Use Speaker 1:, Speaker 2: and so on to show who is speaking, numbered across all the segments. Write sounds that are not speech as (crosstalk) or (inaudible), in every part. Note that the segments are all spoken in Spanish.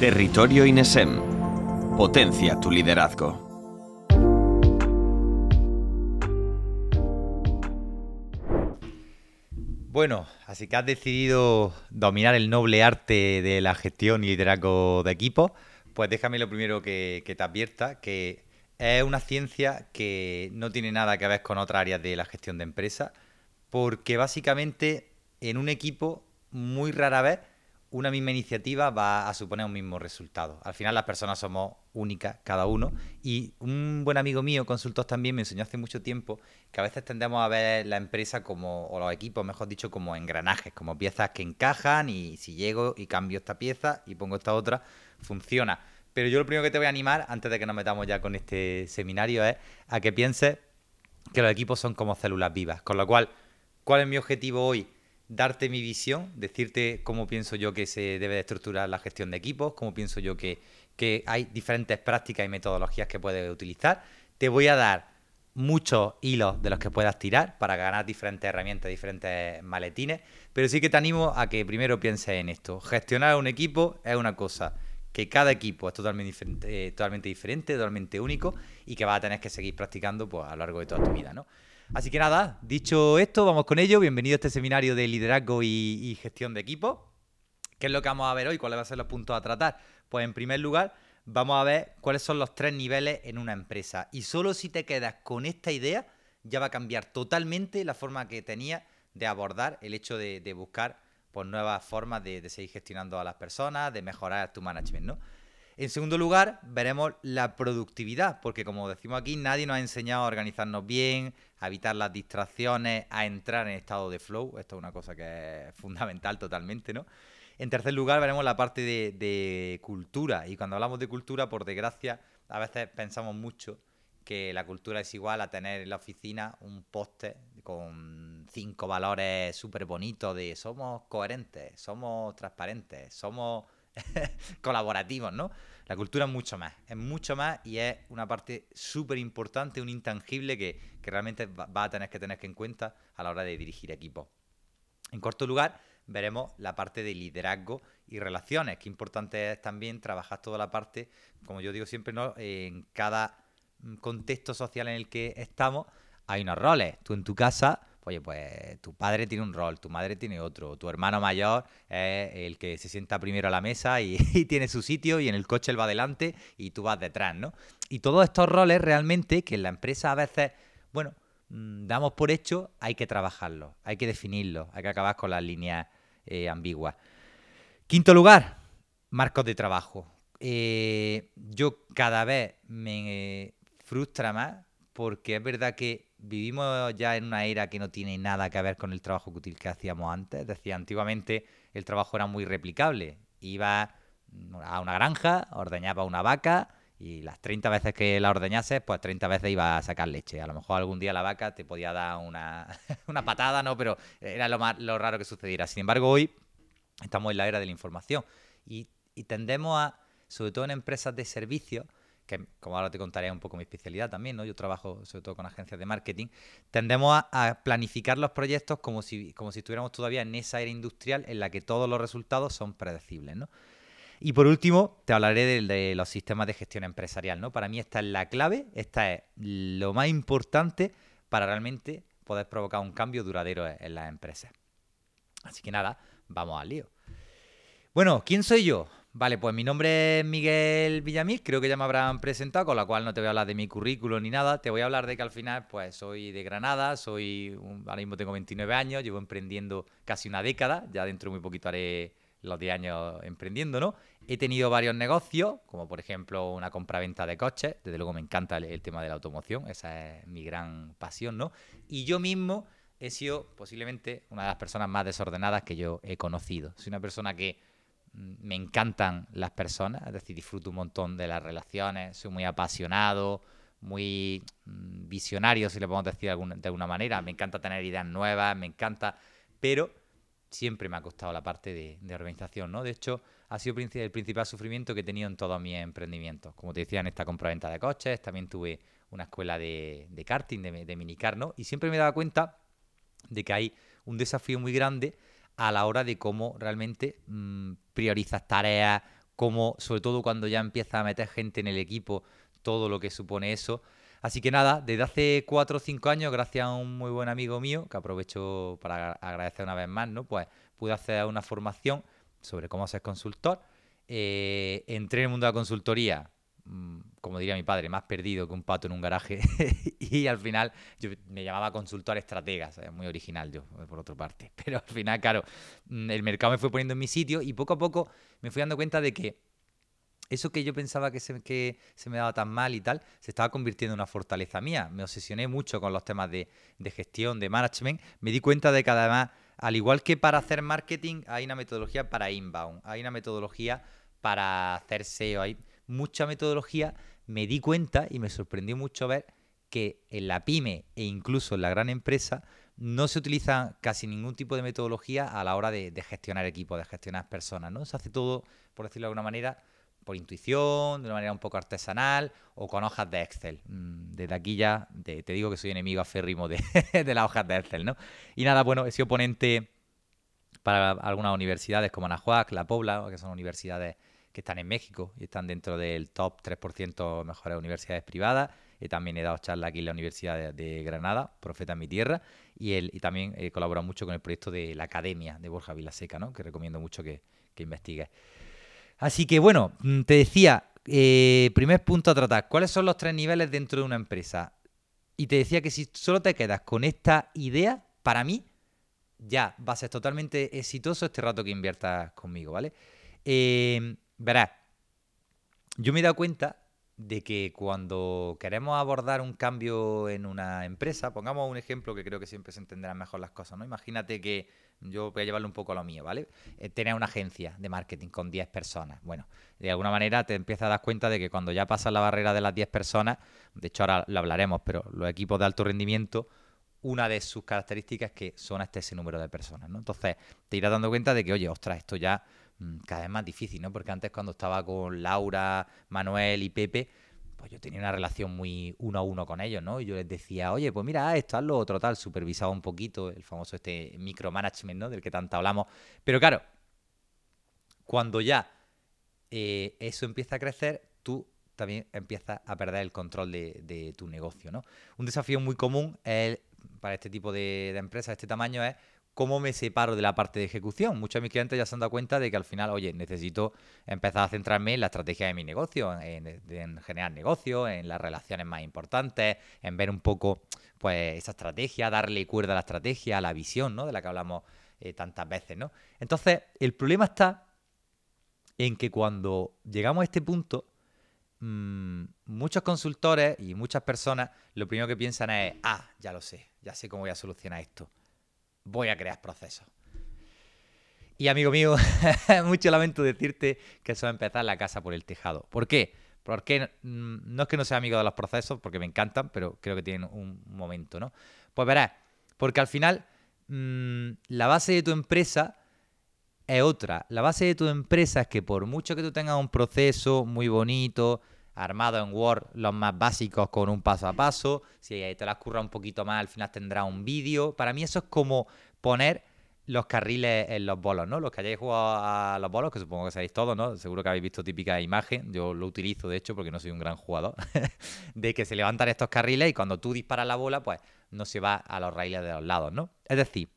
Speaker 1: Territorio INESEM. Potencia tu liderazgo.
Speaker 2: Bueno, así que has decidido dominar el noble arte de la gestión y liderazgo de equipos. Pues déjame lo primero que, te advierta, que es una ciencia que no tiene nada que ver con otras áreas de la gestión de empresa, porque básicamente en un equipo muy rara vez una misma iniciativa va a suponer un mismo resultado. Al final las personas somos únicas, cada uno, y un buen amigo mío, consultor también, me enseñó hace mucho tiempo que a veces tendemos a ver la empresa como, o los equipos, mejor dicho, como engranajes, como piezas que encajan y si llego y cambio esta pieza y pongo esta otra, funciona. Pero yo lo primero que te voy a animar, antes de que nos metamos ya con este seminario, es a que pienses que los equipos son como células vivas. Con lo cual, ¿cuál es mi objetivo hoy? Darte mi visión, decirte cómo pienso yo que se debe de estructurar la gestión de equipos, cómo pienso yo que, hay diferentes prácticas y metodologías que puedes utilizar. Te voy a dar muchos hilos de los que puedas tirar para ganar diferentes herramientas, diferentes maletines, pero sí que te animo a que primero pienses en esto. Gestionar un equipo es una cosa que cada equipo es totalmente diferente, eh, totalmente, diferente totalmente único y que vas a tener que seguir practicando pues, a lo largo de toda tu vida, ¿no? Así que nada, dicho esto, vamos con ello. Bienvenido a este seminario de liderazgo y, gestión de equipo. ¿Qué es lo que vamos a ver hoy? ¿Cuáles van a ser los puntos a tratar? Pues en primer lugar, vamos a ver cuáles son los tres niveles en una empresa. Y solo si te quedas con esta idea, ya va a cambiar totalmente la forma que tenía de abordar el hecho de, buscar pues, nuevas formas de, de, seguir gestionando a las personas, de mejorar tu management, ¿no? En segundo lugar, veremos la productividad, porque como decimos aquí, nadie nos ha enseñado a organizarnos bien, a evitar las distracciones, a entrar en estado de flow. Esto es una cosa que es fundamental totalmente, ¿no? En tercer lugar, veremos la parte de, cultura. Y cuando hablamos de cultura, por desgracia, a veces pensamos mucho que la cultura es igual a tener en la oficina un poste con cinco valores súper bonitos de somos coherentes, somos transparentes, somos (laughs) colaborativos, ¿no? La cultura es mucho más, es mucho más y es una parte súper importante, un intangible que, realmente va, a tener que tener en cuenta a la hora de dirigir equipos. En corto lugar, veremos la parte de liderazgo y relaciones, que importante es también trabajar toda la parte, como yo digo siempre, ¿no? en cada contexto social en el que estamos, hay unos roles. Tú en tu casa oye, pues tu padre tiene un rol, tu madre tiene otro, tu hermano mayor es el que se sienta primero a la mesa (laughs) y, tiene su sitio y en el coche él va adelante y tú vas detrás, ¿no? Y todos estos roles realmente que en la empresa a veces, bueno, mm, damos por hecho, hay que trabajarlos, hay que definirlos, hay que acabar con las líneas eh, ambiguas. Quinto lugar, marcos de trabajo. Eh, yo cada vez me frustra más porque es verdad que vivimos ya en una era que no tiene nada que ver con el trabajo útil que hacíamos antes. Decía, antiguamente el trabajo era muy replicable. Iba a una granja, ordeñaba una vaca y las 30 veces que la ordeñases, pues 30 veces iba a sacar leche. A lo mejor algún día la vaca te podía dar una, (laughs) una patada, ¿no? Pero era lo, más, lo raro que sucediera. Sin embargo, hoy estamos en la era de la información y, y tendemos a, sobre todo en empresas de servicios, que como ahora te contaré un poco mi especialidad también, ¿no? Yo trabajo sobre todo con agencias de marketing, tendemos a, planificar los proyectos como si, como si estuviéramos todavía en esa era industrial en la que todos los resultados son predecibles. Y por último, te hablaré de, los sistemas de gestión empresarial. Para mí esta es la clave, esta es lo más importante para realmente poder provocar un cambio duradero en las empresas. Así que nada, vamos al lío. Bueno, ¿quién soy yo? Vale, pues mi nombre es Miguel Villamil, creo que ya me habrán presentado, con la cual no te voy a hablar de mi currículo ni nada, te voy a hablar de que al final pues soy de Granada, soy ahora mismo tengo 29 años, llevo emprendiendo casi una década, ya dentro de muy poquito haré los 10 años emprendiendo, ¿no? He tenido varios negocios, como por ejemplo una compra-venta de coches, desde luego me encanta el, tema de la automoción, esa es mi gran pasión, ¿no? Y yo mismo he sido posiblemente una de las personas más desordenadas que yo he conocido. Soy una persona que me encantan las personas, es decir, disfruto un montón de las relaciones, soy muy apasionado, muy mm, visionario, si le podemos decir de alguna, manera, me encanta tener ideas nuevas, me encanta, pero siempre me ha costado la parte de, organización, ¿no? De hecho, ha sido el principal sufrimiento que he tenido en todos mis emprendimientos. Como te decía, en esta compra-venta de coches, también tuve una escuela de, karting, de, de minicar, ¿no? Y siempre me he dado cuenta de que hay un desafío muy grande a la hora de cómo realmente mm, priorizas tareas, como sobre todo cuando ya empieza a meter gente en el equipo, todo lo que supone eso. Así que nada, desde hace cuatro o cinco años, gracias a un muy buen amigo mío, que aprovecho para agradecer una vez más, ¿no? Pues pude hacer una formación sobre cómo ser consultor. Eh, entré en el mundo de la consultoría, como diría mi padre, más perdido que un pato en un garaje. (laughs) y al final yo me llamaba consultor estratega, muy original yo, por otra parte. (laughs) Pero al final, claro, mm, el mercado me fue poniendo en mi sitio y poco a poco me fui dando cuenta de que eso que yo pensaba que se, que se me daba tan mal y tal, se estaba convirtiendo en una fortaleza mía. Me obsesioné mucho con los temas de, gestión, de management. Me di cuenta de que además, al igual que para hacer marketing, hay una metodología para inbound, hay una metodología para hacer SEO, mucha metodología. Me di cuenta y me sorprendió mucho ver que en la pyme e incluso en la gran empresa no se utiliza casi ningún tipo de metodología a la hora de, gestionar equipos, de gestionar personas, ¿no? Se hace todo, por decirlo de alguna manera, por intuición, de una manera un poco artesanal o con hojas de Excel. Mm, desde aquí ya te, digo que soy enemigo aférrimo de, (laughs) de las hojas de Excel, ¿no? Y nada, bueno, he sido ponente para algunas universidades como Anahuac, La Pobla, que son universidades que están en México y están dentro del top 3% mejores universidades privadas. Y también he dado charlas aquí en la Universidad de, Granada, Profeta en mi tierra, y, el, y también he colaborado mucho con el proyecto de la Academia de Borja Vilaseca, ¿no? que recomiendo mucho que, que investigues. Así que bueno, mm, te decía, eh, primer punto a tratar, ¿cuáles son los tres niveles dentro de una empresa? Y te decía que si solo te quedas con esta idea, para mí ya va a ser totalmente exitoso este rato que inviertas conmigo, ¿vale? Eh, verás, yo me he dado cuenta de que cuando queremos abordar un cambio en una empresa, pongamos un ejemplo que creo que siempre se entenderán mejor las cosas, ¿no? Imagínate que yo voy a llevarlo un poco a lo mío, ¿vale? Eh, tener una agencia de marketing con 10 personas. Bueno, de alguna manera te empiezas a dar cuenta de que cuando ya pasas la barrera de las 10 personas, de hecho ahora lo hablaremos, pero los equipos de alto rendimiento, una de sus características es que son hasta ese número de personas, ¿no? Entonces te irás dando cuenta de que, oye, ostras, esto ya cada vez más difícil, ¿no? Porque antes cuando estaba con Laura, Manuel y Pepe, pues yo tenía una relación muy uno a uno con ellos, ¿no? Y yo les decía, oye, pues mira, esto, hazlo otro tal, supervisaba un poquito el famoso este micromanagement, ¿no? Del que tanto hablamos. Pero claro, cuando ya eh, eso empieza a crecer, tú también empiezas a perder el control de, tu negocio, ¿no? Un desafío muy común para este tipo de, de empresas de este tamaño es ¿Cómo me separo de la parte de ejecución? Muchos de mis clientes ya se han dado cuenta de que al final, oye, necesito empezar a centrarme en la estrategia de mi negocio, en, generar negocio, en las relaciones más importantes, en ver un poco pues esa estrategia, darle cuerda a la estrategia, a la visión, ¿no? De la que hablamos eh, tantas veces, ¿no? Entonces, el problema está en que cuando llegamos a este punto, mm, muchos consultores y muchas personas lo primero que piensan es, ah, ya lo sé, ya sé cómo voy a solucionar esto voy a crear procesos. Y amigo mío, (laughs) mucho lamento decirte que eso va a empezar la casa por el tejado. ¿Por qué? Porque mm, no es que no sea amigo de los procesos, porque me encantan, pero creo que tienen un momento, ¿no? Pues verás, porque al final mm, la base de tu empresa es otra. La base de tu empresa es que por mucho que tú tengas un proceso muy bonito, armado en Word, los más básicos con un paso a paso. Si te las curra un poquito más, al final tendrá un vídeo. Para mí eso es como poner los carriles en los bolos, ¿no? Los que hayáis jugado a los bolos, que supongo que sabéis todos, ¿no? Seguro que habéis visto típica imagen, yo lo utilizo de hecho porque no soy un gran jugador, (laughs) de que se levantan estos carriles y cuando tú disparas la bola, pues no se va a los raíles de los lados, ¿no? Es decir,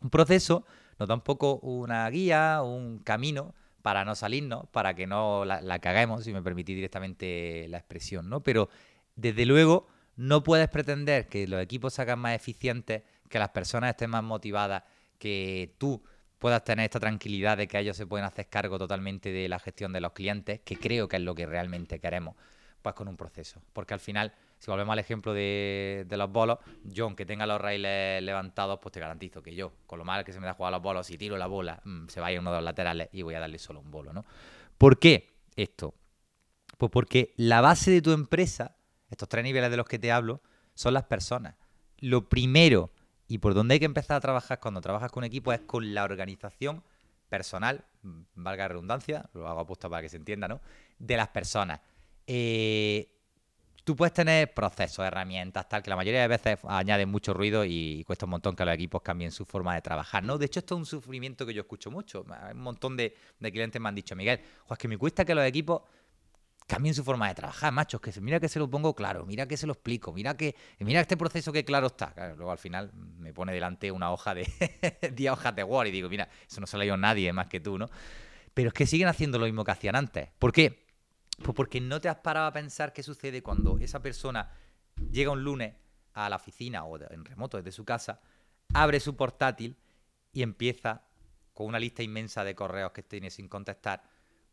Speaker 2: un proceso nos da un poco una guía, un camino para no salirnos, para que no la, caguemos, si me permitís directamente la expresión, ¿no? Pero desde luego no puedes pretender que los equipos se hagan más eficientes, que las personas estén más motivadas, que tú puedas tener esta tranquilidad de que ellos se pueden hacer cargo totalmente de la gestión de los clientes, que creo que es lo que realmente queremos, pues con un proceso. Porque al final si volvemos al ejemplo de, los bolos, yo aunque tenga los raíles levantados, pues te garantizo que yo, con lo mal que se me da jugar los bolos, si tiro la bola, mm, se va a ir uno de los laterales y voy a darle solo un bolo, ¿no? ¿Por qué esto? Pues porque la base de tu empresa, estos tres niveles de los que te hablo, son las personas. Lo primero y por donde hay que empezar a trabajar cuando trabajas con un equipo es con la organización personal, mm, valga la redundancia, lo hago apuesta para que se entienda, ¿no? De las personas. Eh, Tú puedes tener procesos, herramientas, tal, que la mayoría de veces añaden mucho ruido y cuesta un montón que los equipos cambien su forma de trabajar, ¿no? De hecho, esto es un sufrimiento que yo escucho mucho. Un montón de, clientes me han dicho, Miguel, es que me cuesta que los equipos cambien su forma de trabajar, machos, que mira que se lo pongo claro, mira que se lo explico, mira que mira este proceso que claro está. luego al final me pone delante una hoja de (laughs) 10 hojas de Word y digo, mira, eso no se lo ha leído nadie más que tú, ¿no? Pero es que siguen haciendo lo mismo que hacían antes. ¿Por qué? Pues porque no te has parado a pensar qué sucede cuando esa persona llega un lunes a la oficina o en remoto desde su casa, abre su portátil y empieza con una lista inmensa de correos que tiene sin contestar,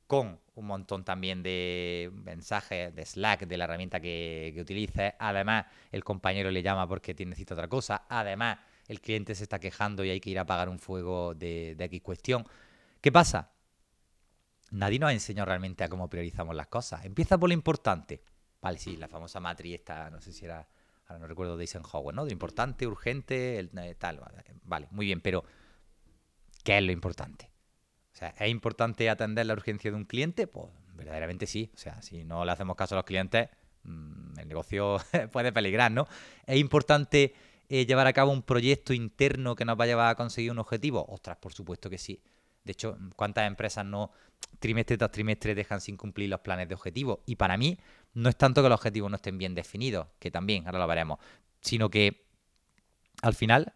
Speaker 2: con un montón también de mensajes de Slack, de la herramienta que, que utilices. Además, el compañero le llama porque necesita otra cosa. Además, el cliente se está quejando y hay que ir a pagar un fuego de, de X cuestión. ¿Qué pasa? Nadie nos ha enseñado realmente a cómo priorizamos las cosas. Empieza por lo importante. Vale, sí, la famosa matriz esta, no sé si era, ahora no recuerdo de Eisenhower, ¿no? De importante, urgente, el, eh, tal. Vale, muy bien, pero ¿qué es lo importante? O sea, ¿es importante atender la urgencia de un cliente? Pues verdaderamente sí. O sea, si no le hacemos caso a los clientes, mm, el negocio (laughs) puede peligrar, ¿no? ¿Es importante eh, llevar a cabo un proyecto interno que nos va a llevar a conseguir un objetivo? Ostras, por supuesto que sí. De hecho, ¿cuántas empresas no trimestre tras trimestre dejan sin cumplir los planes de objetivo? Y para mí, no es tanto que los objetivos no estén bien definidos, que también, ahora lo veremos, sino que al final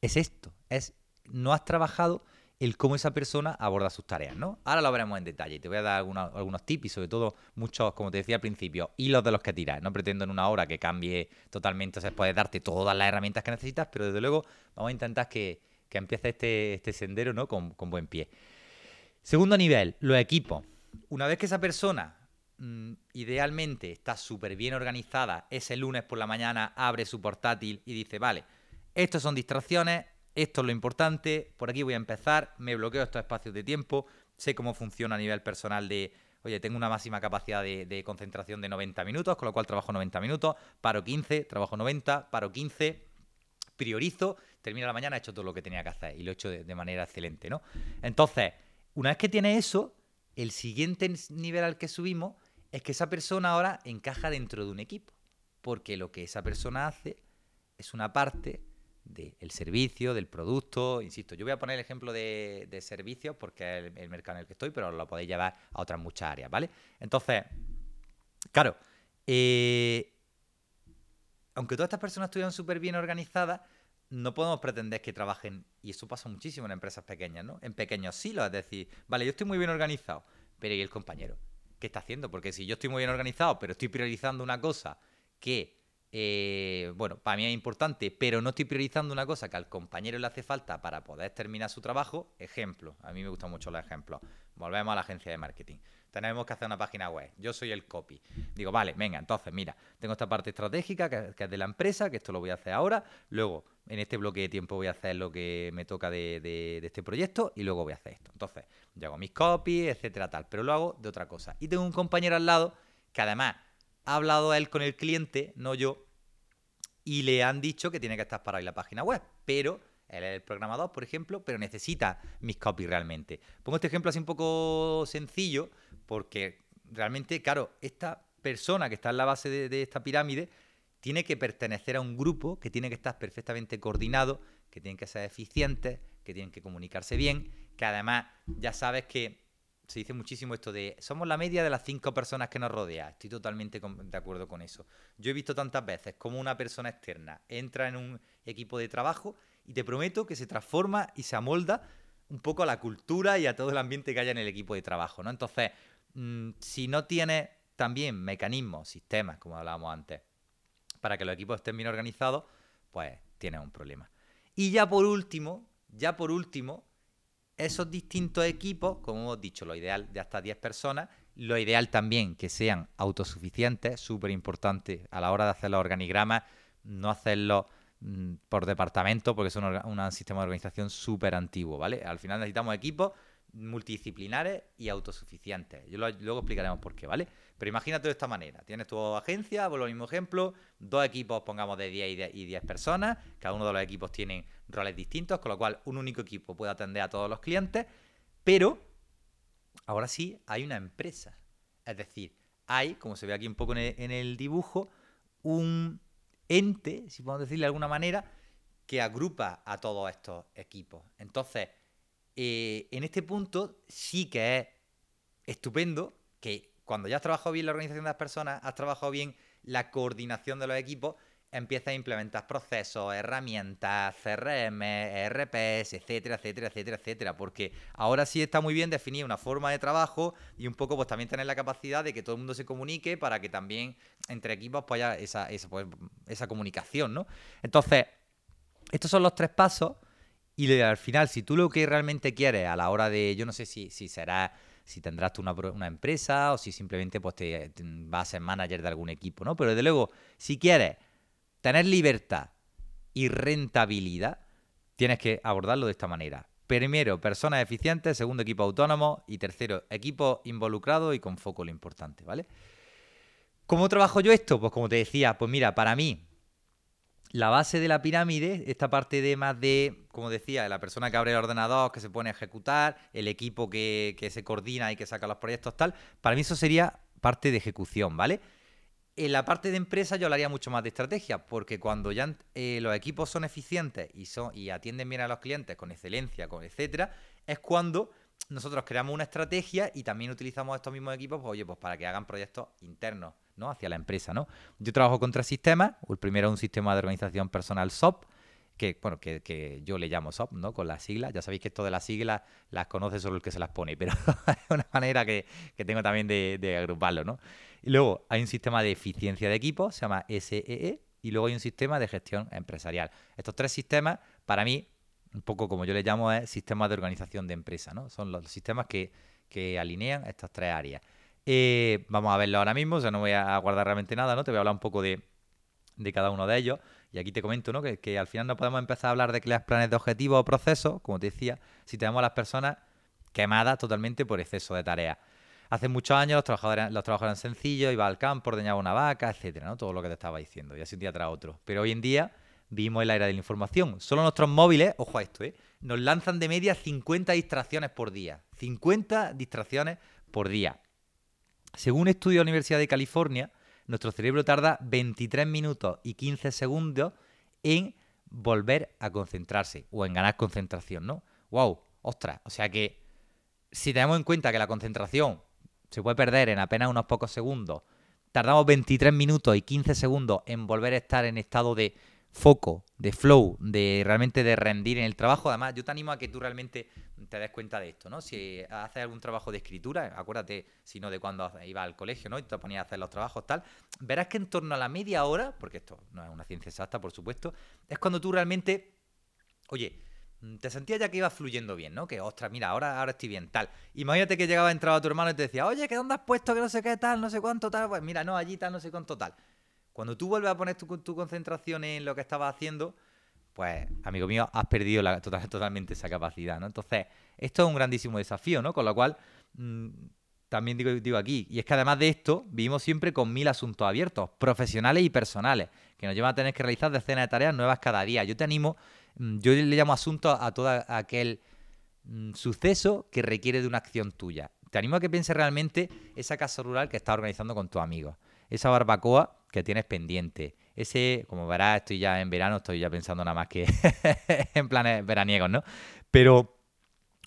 Speaker 2: es esto, es no has trabajado el cómo esa persona aborda sus tareas, ¿no? Ahora lo veremos en detalle. Te voy a dar algunos, algunos tips y sobre todo muchos, como te decía al principio, hilos de los que tiras. No pretendo en una hora que cambie totalmente, o sea, puedes darte todas las herramientas que necesitas, pero desde luego vamos a intentar que, que empiece este, este sendero ¿no? Con, buen pie. Segundo nivel, los equipos. Una vez que esa persona mm, idealmente está súper bien organizada, ese lunes por la mañana abre su portátil y dice, vale, estos son distracciones, esto es lo importante, por aquí voy a empezar, me bloqueo estos espacios de tiempo, sé cómo funciona a nivel personal de, oye, tengo una máxima capacidad de, de, concentración de 90 minutos, con lo cual trabajo 90 minutos, paro 15, trabajo 90, paro 15, priorizo, termino la mañana, he hecho todo lo que tenía que hacer y lo he hecho de, manera excelente, ¿no? Entonces, una vez que tiene eso, el siguiente nivel al que subimos es que esa persona ahora encaja dentro de un equipo, porque lo que esa persona hace es una parte del servicio, del producto, insisto, yo voy a poner el ejemplo de, servicios porque es el, mercado en el que estoy, pero lo podéis llevar a otras muchas áreas, ¿vale? Entonces, claro, eh, aunque todas estas personas estuvieran súper bien organizadas, no podemos pretender que trabajen, y eso pasa muchísimo en empresas pequeñas, ¿no? En pequeños silos, es decir, vale, yo estoy muy bien organizado, pero ¿y el compañero? ¿Qué está haciendo? Porque si yo estoy muy bien organizado, pero estoy priorizando una cosa que, eh, bueno, para mí es importante, pero no estoy priorizando una cosa que al compañero le hace falta para poder terminar su trabajo, ejemplo, a mí me gustan mucho los ejemplos. Volvemos a la agencia de marketing tenemos que hacer una página web. Yo soy el copy. Digo, vale, venga, entonces, mira, tengo esta parte estratégica que, es de la empresa, que esto lo voy a hacer ahora. Luego, en este bloque de tiempo voy a hacer lo que me toca de, este proyecto y luego voy a hacer esto. Entonces, yo hago mis copies, etcétera, tal, pero lo hago de otra cosa. Y tengo un compañero al lado que además ha hablado él con el cliente, no yo, y le han dicho que tiene que estar para en la página web, pero él es el programador, por ejemplo, pero necesita mis copies realmente. Pongo este ejemplo así un poco sencillo, porque realmente, claro, esta persona que está en la base de, esta pirámide tiene que pertenecer a un grupo que tiene que estar perfectamente coordinado, que tienen que ser eficientes, que tienen que comunicarse bien, que además ya sabes que se dice muchísimo esto de somos la media de las cinco personas que nos rodea. Estoy totalmente de acuerdo con eso. Yo he visto tantas veces como una persona externa entra en un equipo de trabajo y te prometo que se transforma y se amolda un poco a la cultura y a todo el ambiente que haya en el equipo de trabajo, ¿no? Entonces, mm, si no tienes también mecanismos, sistemas, como hablábamos antes, para que los equipos estén bien organizados, pues tienes un problema. Y ya por último, ya por último, esos distintos equipos, como hemos dicho, lo ideal de hasta 10 personas, lo ideal también que sean autosuficientes, súper importante a la hora de hacer los organigramas, no hacerlo Mm, por departamento, porque es un, sistema de organización súper antiguo, ¿vale? Al final necesitamos equipos multidisciplinares y autosuficientes. Yo luego explicaremos por qué, ¿vale? Pero imagínate de esta manera. Tienes tu agencia, por lo mismo ejemplo, dos equipos, pongamos de 10 y 10, personas, cada uno de los equipos tiene roles distintos, con lo cual un único equipo puede atender a todos los clientes, pero ahora sí hay una empresa. Es decir, hay, como se ve aquí un poco en el, dibujo, un ente, si podemos decirle de alguna manera, que agrupa a todos estos equipos. Entonces, eh, en este punto sí que es estupendo que cuando ya has trabajado bien la organización de las personas, has trabajado bien la coordinación de los equipos, empiezas a implementar procesos, herramientas, CRM, ERPs, etcétera, etcétera, etcétera, etcétera. Porque ahora sí está muy bien definir una forma de trabajo y un poco pues también tener la capacidad de que todo el mundo se comunique para que también entre equipos pues haya esa, esa, pues, esa comunicación, ¿no? Entonces, estos son los tres pasos y al final, si tú lo que realmente quieres a la hora de, yo no sé si, si será si tendrás tú una, una, empresa o si simplemente pues te, vas a ser manager de algún equipo, ¿no? Pero desde luego, si quieres tener libertad y rentabilidad, tienes que abordarlo de esta manera. Primero, personas eficientes, segundo, equipo autónomo y tercero, equipo involucrado y con foco lo importante, ¿vale? ¿Cómo trabajo yo esto? Pues como te decía, pues mira, para mí, la base de la pirámide, esta parte de más de, como decía, la persona que abre el ordenador, que se pone a ejecutar, el equipo que, que se coordina y que saca los proyectos, tal, para mí eso sería parte de ejecución, ¿vale? En la parte de empresa yo hablaría mucho más de estrategia, porque cuando ya eh, los equipos son eficientes y, son, y atienden bien a los clientes con excelencia, con etcétera, es cuando nosotros creamos una estrategia y también utilizamos estos mismos equipos, pues, oye, pues para que hagan proyectos internos, ¿no? Hacia la empresa, ¿no? Yo trabajo con tres sistemas. El primero es un sistema de organización personal SOP, que, bueno, que, yo le llamo SOP, ¿no? Con las siglas. Ya sabéis que esto de las siglas las conoce solo el que se las pone, pero (laughs) es una manera que, tengo también de, agruparlo, ¿no? Y luego hay un sistema de eficiencia de equipo, se llama SEE, e, y luego hay un sistema de gestión empresarial. Estos tres sistemas, para mí, un poco como yo le llamo, es sistemas de organización de empresa, ¿no? Son los sistemas que, que alinean estas tres áreas. Eh, vamos a verlo ahora mismo, o sea, no voy a guardar realmente nada, ¿no? Te voy a hablar un poco de, de cada uno de ellos. Y aquí te comento, ¿no? Que, al final no podemos empezar a hablar de crear planes de objetivos o procesos, como te decía, si tenemos a las personas quemadas totalmente por exceso de tareas. Hace muchos años los trabajadores, los trabajadores eran sencillos, iba al campo, ordeñaba una vaca, etcétera, ¿no? Todo lo que te estaba diciendo, y así un día tras otro. Pero hoy en día vivimos en la era de la información. Solo nuestros móviles, ojo a esto, ¿eh? Nos lanzan de media 50 distracciones por día. 50 distracciones por día. Según un estudio de la Universidad de California, nuestro cerebro tarda 23 minutos y 15 segundos en volver a concentrarse o en ganar concentración, ¿no? ¡Wow! ¡Ostras! O sea que si tenemos en cuenta que la concentración se puede perder en apenas unos pocos segundos, tardamos 23 minutos y 15 segundos en volver a estar en estado de foco, de flow, de realmente de rendir en el trabajo. Además, yo te animo a que tú realmente te des cuenta de esto, ¿no? Si haces algún trabajo de escritura, acuérdate, si no de cuando iba al colegio, ¿no? Y te ponías a hacer los trabajos tal, verás que en torno a la media hora, porque esto no es una ciencia exacta, por supuesto, es cuando tú realmente, oye, te sentías ya que iba fluyendo bien, ¿no? Que, ostras, mira, ahora, ahora estoy bien, tal. Imagínate que llegaba, entraba tu hermano y te decía, oye, ¿qué dónde has puesto que no sé qué tal, no sé cuánto tal? Pues mira, no, allí tal, no sé cuánto tal. Cuando tú vuelves a poner tu, concentración en lo que estabas haciendo, pues, amigo mío, has perdido (laughs) totalmente esa capacidad, ¿no? Entonces, esto es un grandísimo desafío, ¿no? Con lo cual, mm, también digo, digo aquí, y es que además de esto, vivimos siempre con mil asuntos abiertos, profesionales y personales, que nos llevan a tener que realizar decenas de tareas nuevas cada día. Yo te animo, mm, yo le llamo asunto a todo aquel mm, suceso que requiere de una acción tuya. Te animo a que pienses realmente esa casa rural que estás organizando con tus amigos esa barbacoa que tienes pendiente. Ese, como verás, estoy ya en verano, estoy ya pensando nada más que (laughs) en planes veraniegos, ¿no? Pero,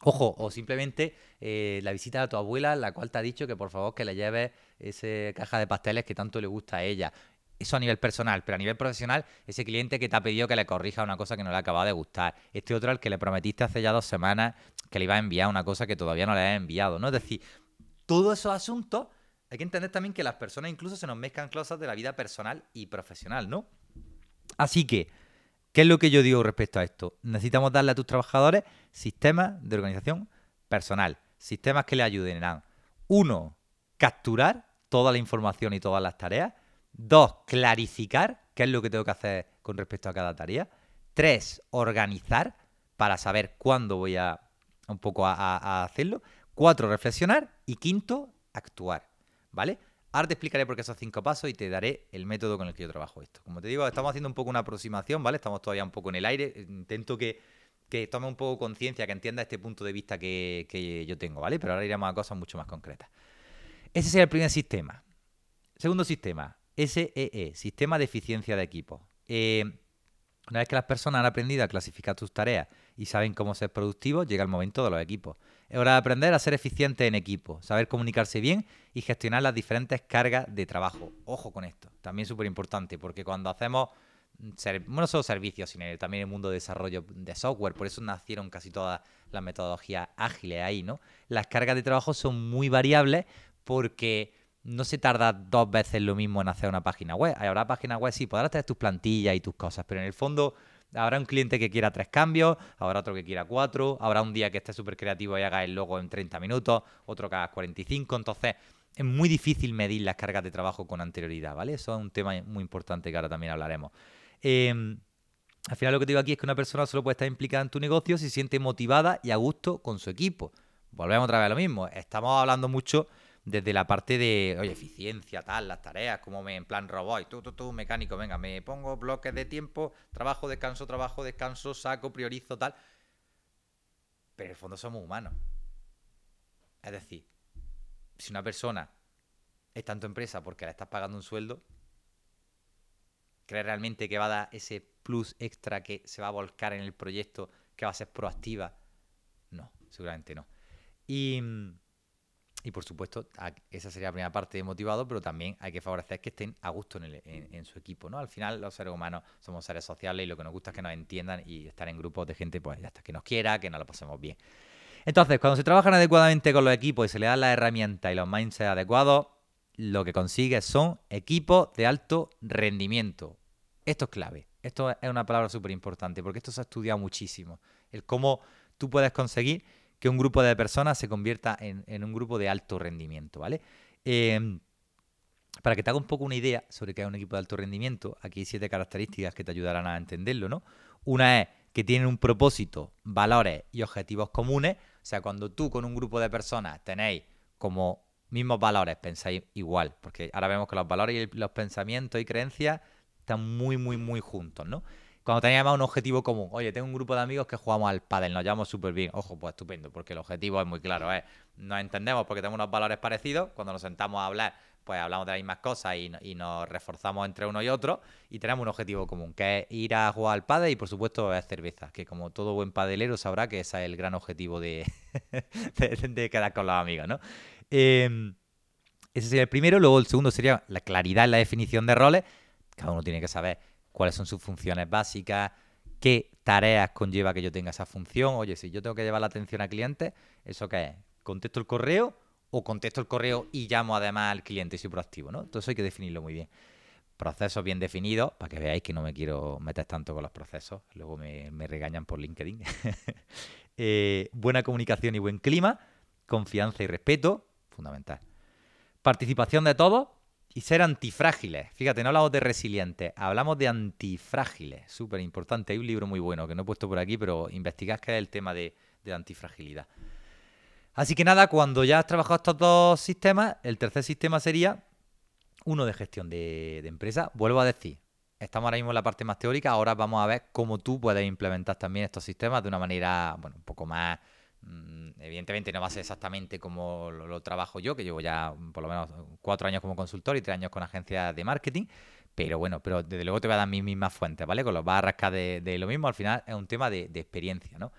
Speaker 2: ojo, o simplemente eh, la visita a tu abuela, la cual te ha dicho que por favor que le lleves esa caja de pasteles que tanto le gusta a ella. Eso a nivel personal, pero a nivel profesional, ese cliente que te ha pedido que le corrija una cosa que no le acaba de gustar. Este otro al que le prometiste hace ya dos semanas que le iba a enviar una cosa que todavía no le ha enviado, ¿no? Es decir, todos esos asuntos hay que entender también que las personas incluso se nos mezclan cosas de la vida personal y profesional, ¿no? Así que, ¿qué es lo que yo digo respecto a esto? Necesitamos darle a tus trabajadores sistemas de organización personal, sistemas que le ayuden a, uno, capturar toda la información y todas las tareas, dos, clarificar qué es lo que tengo que hacer con respecto a cada tarea, tres, organizar para saber cuándo voy a un poco a hacerlo, cuatro, reflexionar y quinto, actuar. ¿Vale? Ahora te explicaré por qué esos cinco pasos y te daré el método con el que yo trabajo esto. Como te digo, estamos haciendo un poco una aproximación, ¿vale? Estamos todavía un poco en el aire. Intento que, tome un poco conciencia, que entienda este punto de vista que, yo tengo, ¿vale? Pero ahora iremos a cosas mucho más concretas. Ese sería el primer sistema. segundo sistema, SEE, e, Sistema de Eficiencia de Equipo. Eh, una vez que las personas han aprendido a clasificar tus tareas y saben cómo ser productivos, llega el momento de los equipos. Es hora de aprender a ser eficiente en equipo, saber comunicarse bien y gestionar las diferentes cargas de trabajo. Ojo con esto, también súper importante, porque cuando hacemos no solo servicios, sino también el mundo de desarrollo de software, por eso nacieron casi todas las metodologías ágiles ahí, ¿no? Las cargas de trabajo son muy variables porque no se tarda dos veces lo mismo en hacer una página web. Habrá páginas web, sí, podrás tener tus plantillas y tus cosas, pero en el fondo habrá un cliente que quiera tres cambios, habrá otro que quiera cuatro, habrá un día que esté súper creativo y haga el logo en 30 minutos, otro que haga 45, entonces es muy difícil medir las cargas de trabajo con anterioridad, ¿vale? Eso es un tema muy importante que ahora también hablaremos. Em, al final lo que te digo aquí es que una persona solo puede estar implicada en tu negocio si siente motivada y a gusto con su equipo. Volvemos otra vez a lo mismo. Estamos hablando mucho desde la parte de, oye, eficiencia, tal, las tareas, como me en plan robot, y tú, tú, tú, mecánico, venga, me pongo bloques de tiempo, trabajo, descanso, trabajo, descanso, saco, priorizo, tal. Pero en el fondo somos humanos. Es decir, si una persona está en tu empresa porque le estás pagando un sueldo, ¿crees realmente que va a dar ese plus extra que se va a volcar en el proyecto, que va a ser proactiva? No, seguramente no. Y y por supuesto, esa sería la primera parte de motivado, pero también hay que favorecer que estén a gusto en, su equipo, ¿no? Al final, los seres humanos somos seres sociales y lo que nos gusta es que nos entiendan y estar en grupos de gente, pues hasta que nos quiera, que nos lo pasemos bien. Entonces, cuando se trabajan adecuadamente con los equipos y se le dan las herramientas y los mindsets adecuados, lo que consigues son equipos de alto rendimiento. Esto es clave. Esto es una palabra súper importante porque esto se ha estudiado muchísimo. El cómo tú puedes conseguir que un grupo de personas se convierta en, un grupo de alto rendimiento, ¿vale? Em, para que te haga un poco una idea sobre qué es un equipo de alto rendimiento, aquí hay siete características que te ayudarán a entenderlo, ¿no? Una es que tienen un propósito, valores y objetivos comunes. O sea, cuando tú con un grupo de personas tenéis como mismos valores, pensáis igual, porque ahora vemos que los valores y los pensamientos y creencias están muy, muy, muy juntos, ¿no? Cuando teníamos un objetivo común, oye, tengo un grupo de amigos que jugamos al pádel, nos llevamos súper bien. Ojo, pues estupendo, porque el objetivo es muy claro, ¿eh? Nos entendemos porque tenemos unos valores parecidos. Cuando nos sentamos a hablar, pues hablamos de las mismas cosas y, nos reforzamos entre uno y otro. Y tenemos un objetivo común, que es ir a jugar al pádel y, por supuesto, es cerveza. Que como todo buen padelero sabrá que ese es el gran objetivo (laughs) de, de, quedar con los amigos, ¿no? Em, ese sería el primero. Luego el segundo sería la claridad en la definición de roles. Cada uno tiene que saber cuáles son sus funciones básicas, qué tareas conlleva que yo tenga esa función. Oye, si yo tengo que llevar la atención al cliente, ¿eso qué es? ¿Contesto el correo o contesto el correo y llamo además al cliente y soy proactivo? ¿no? Entonces hay que definirlo muy bien. Procesos bien definidos, para que veáis que no me quiero meter tanto con los procesos, luego me, regañan por LinkedIn. (laughs) Eh, buena comunicación y buen clima, confianza y respeto, fundamental. Participación de todos, y ser antifrágiles. Fíjate, no hablamos de resilientes, hablamos de antifrágiles. Súper importante. Hay un libro muy bueno que no he puesto por aquí, pero investigad que es el tema de, de antifragilidad. Así que nada, cuando ya has trabajado estos dos sistemas, el tercer sistema sería uno de gestión de, de empresa. Vuelvo a decir, estamos ahora mismo en la parte más teórica, ahora vamos a ver cómo tú puedes implementar también estos sistemas de una manera, bueno, un poco más evidentemente no va a ser exactamente como lo, trabajo yo, que llevo ya por lo menos cuatro años como consultor y tres años con agencias de marketing. Pero bueno, pero desde luego te voy a dar mis mismas fuentes, ¿vale? Con los barras de, lo mismo, al final es un tema de, experiencia, ¿no?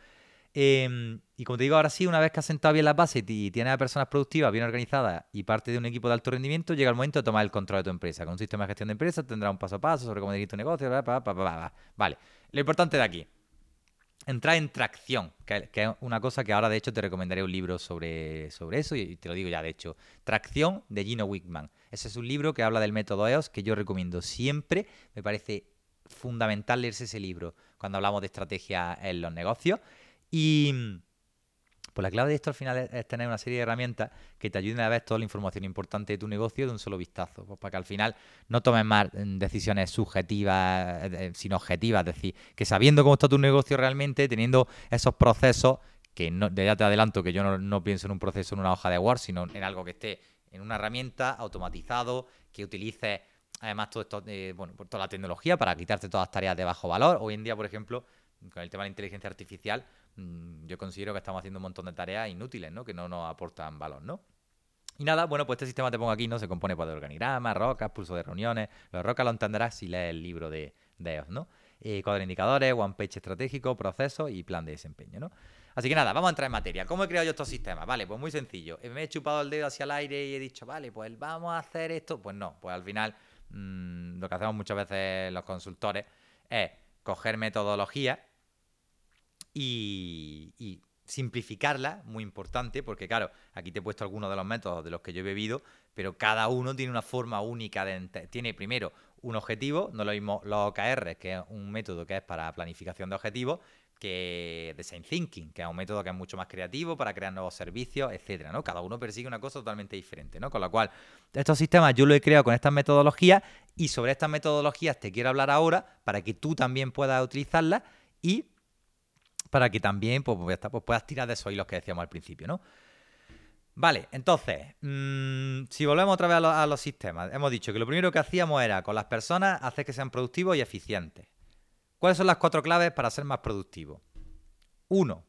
Speaker 2: Em, y como te digo, ahora sí, una vez que has sentado bien la base y tienes a personas productivas, bien organizadas y parte de un equipo de alto rendimiento, llega el momento de tomar el control de tu empresa. Con un sistema de gestión de empresas tendrás un paso a paso sobre cómo dirigir tu negocio, vale. Lo importante de aquí, entrar en tracción, que, es una cosa que ahora de hecho te recomendaré un libro sobre, sobre eso y te lo digo ya de hecho. Tracción de Gino Wickman. Ese es un libro que habla del método EOS que yo recomiendo siempre. Me parece fundamental leerse ese libro cuando hablamos de estrategia en los negocios. Y pues la clave de esto al final es, tener una serie de herramientas que te ayuden a ver toda la información importante de tu negocio de un solo vistazo, pues para que al final no tomes más mm, decisiones subjetivas, eh, eh, sino objetivas, es decir, que sabiendo cómo está tu negocio realmente, teniendo esos procesos, que no, ya te adelanto que yo no, pienso en un proceso en una hoja de Word, sino en algo que esté en una herramienta automatizado, que utilice además todo esto, bueno, por toda la tecnología para quitarte todas las tareas de bajo valor. Hoy en día, por ejemplo, con el tema de la inteligencia artificial, yo considero que estamos haciendo un montón de tareas inútiles, ¿no? Que no nos aportan valor, ¿no? Y nada, bueno, pues este sistema te pongo aquí, ¿no? Se compone pues, de organigramas, rocas, pulso de reuniones. Los rocas lo entenderás si lees el libro de, de EOS, ¿no? Eh, cuadro indicadores, one page estratégico, proceso y plan de desempeño, ¿no? Así que nada, vamos a entrar en materia. ¿Cómo he creado yo estos sistemas? Vale, pues muy sencillo. Me he chupado el dedo hacia el aire y he dicho, vale, pues vamos a hacer esto. Pues no, pues al final mmm, lo que hacemos muchas veces los consultores es coger metodología y, simplificarla, muy importante, porque claro, aquí te he puesto algunos de los métodos de los que yo he bebido, pero cada uno tiene una forma única de... Tiene primero un objetivo, no lo mismo los OKR, que es un método que es para planificación de objetivos, que Design Thinking, que es un método que es mucho más creativo para crear nuevos servicios, etcétera, ¿no? Cada uno persigue una cosa totalmente diferente, ¿no? Con lo cual, estos sistemas yo lo he creado con estas metodologías y sobre estas metodologías te quiero hablar ahora para que tú también puedas utilizarlas y para que también pues, pues, pues puedas tirar de esos hilos que decíamos al principio, ¿no? Vale, entonces, mmm, si volvemos otra vez a los sistemas, hemos dicho que lo primero que hacíamos era con las personas hacer que sean productivos y eficientes. ¿Cuáles son las cuatro claves para ser más productivo? Uno,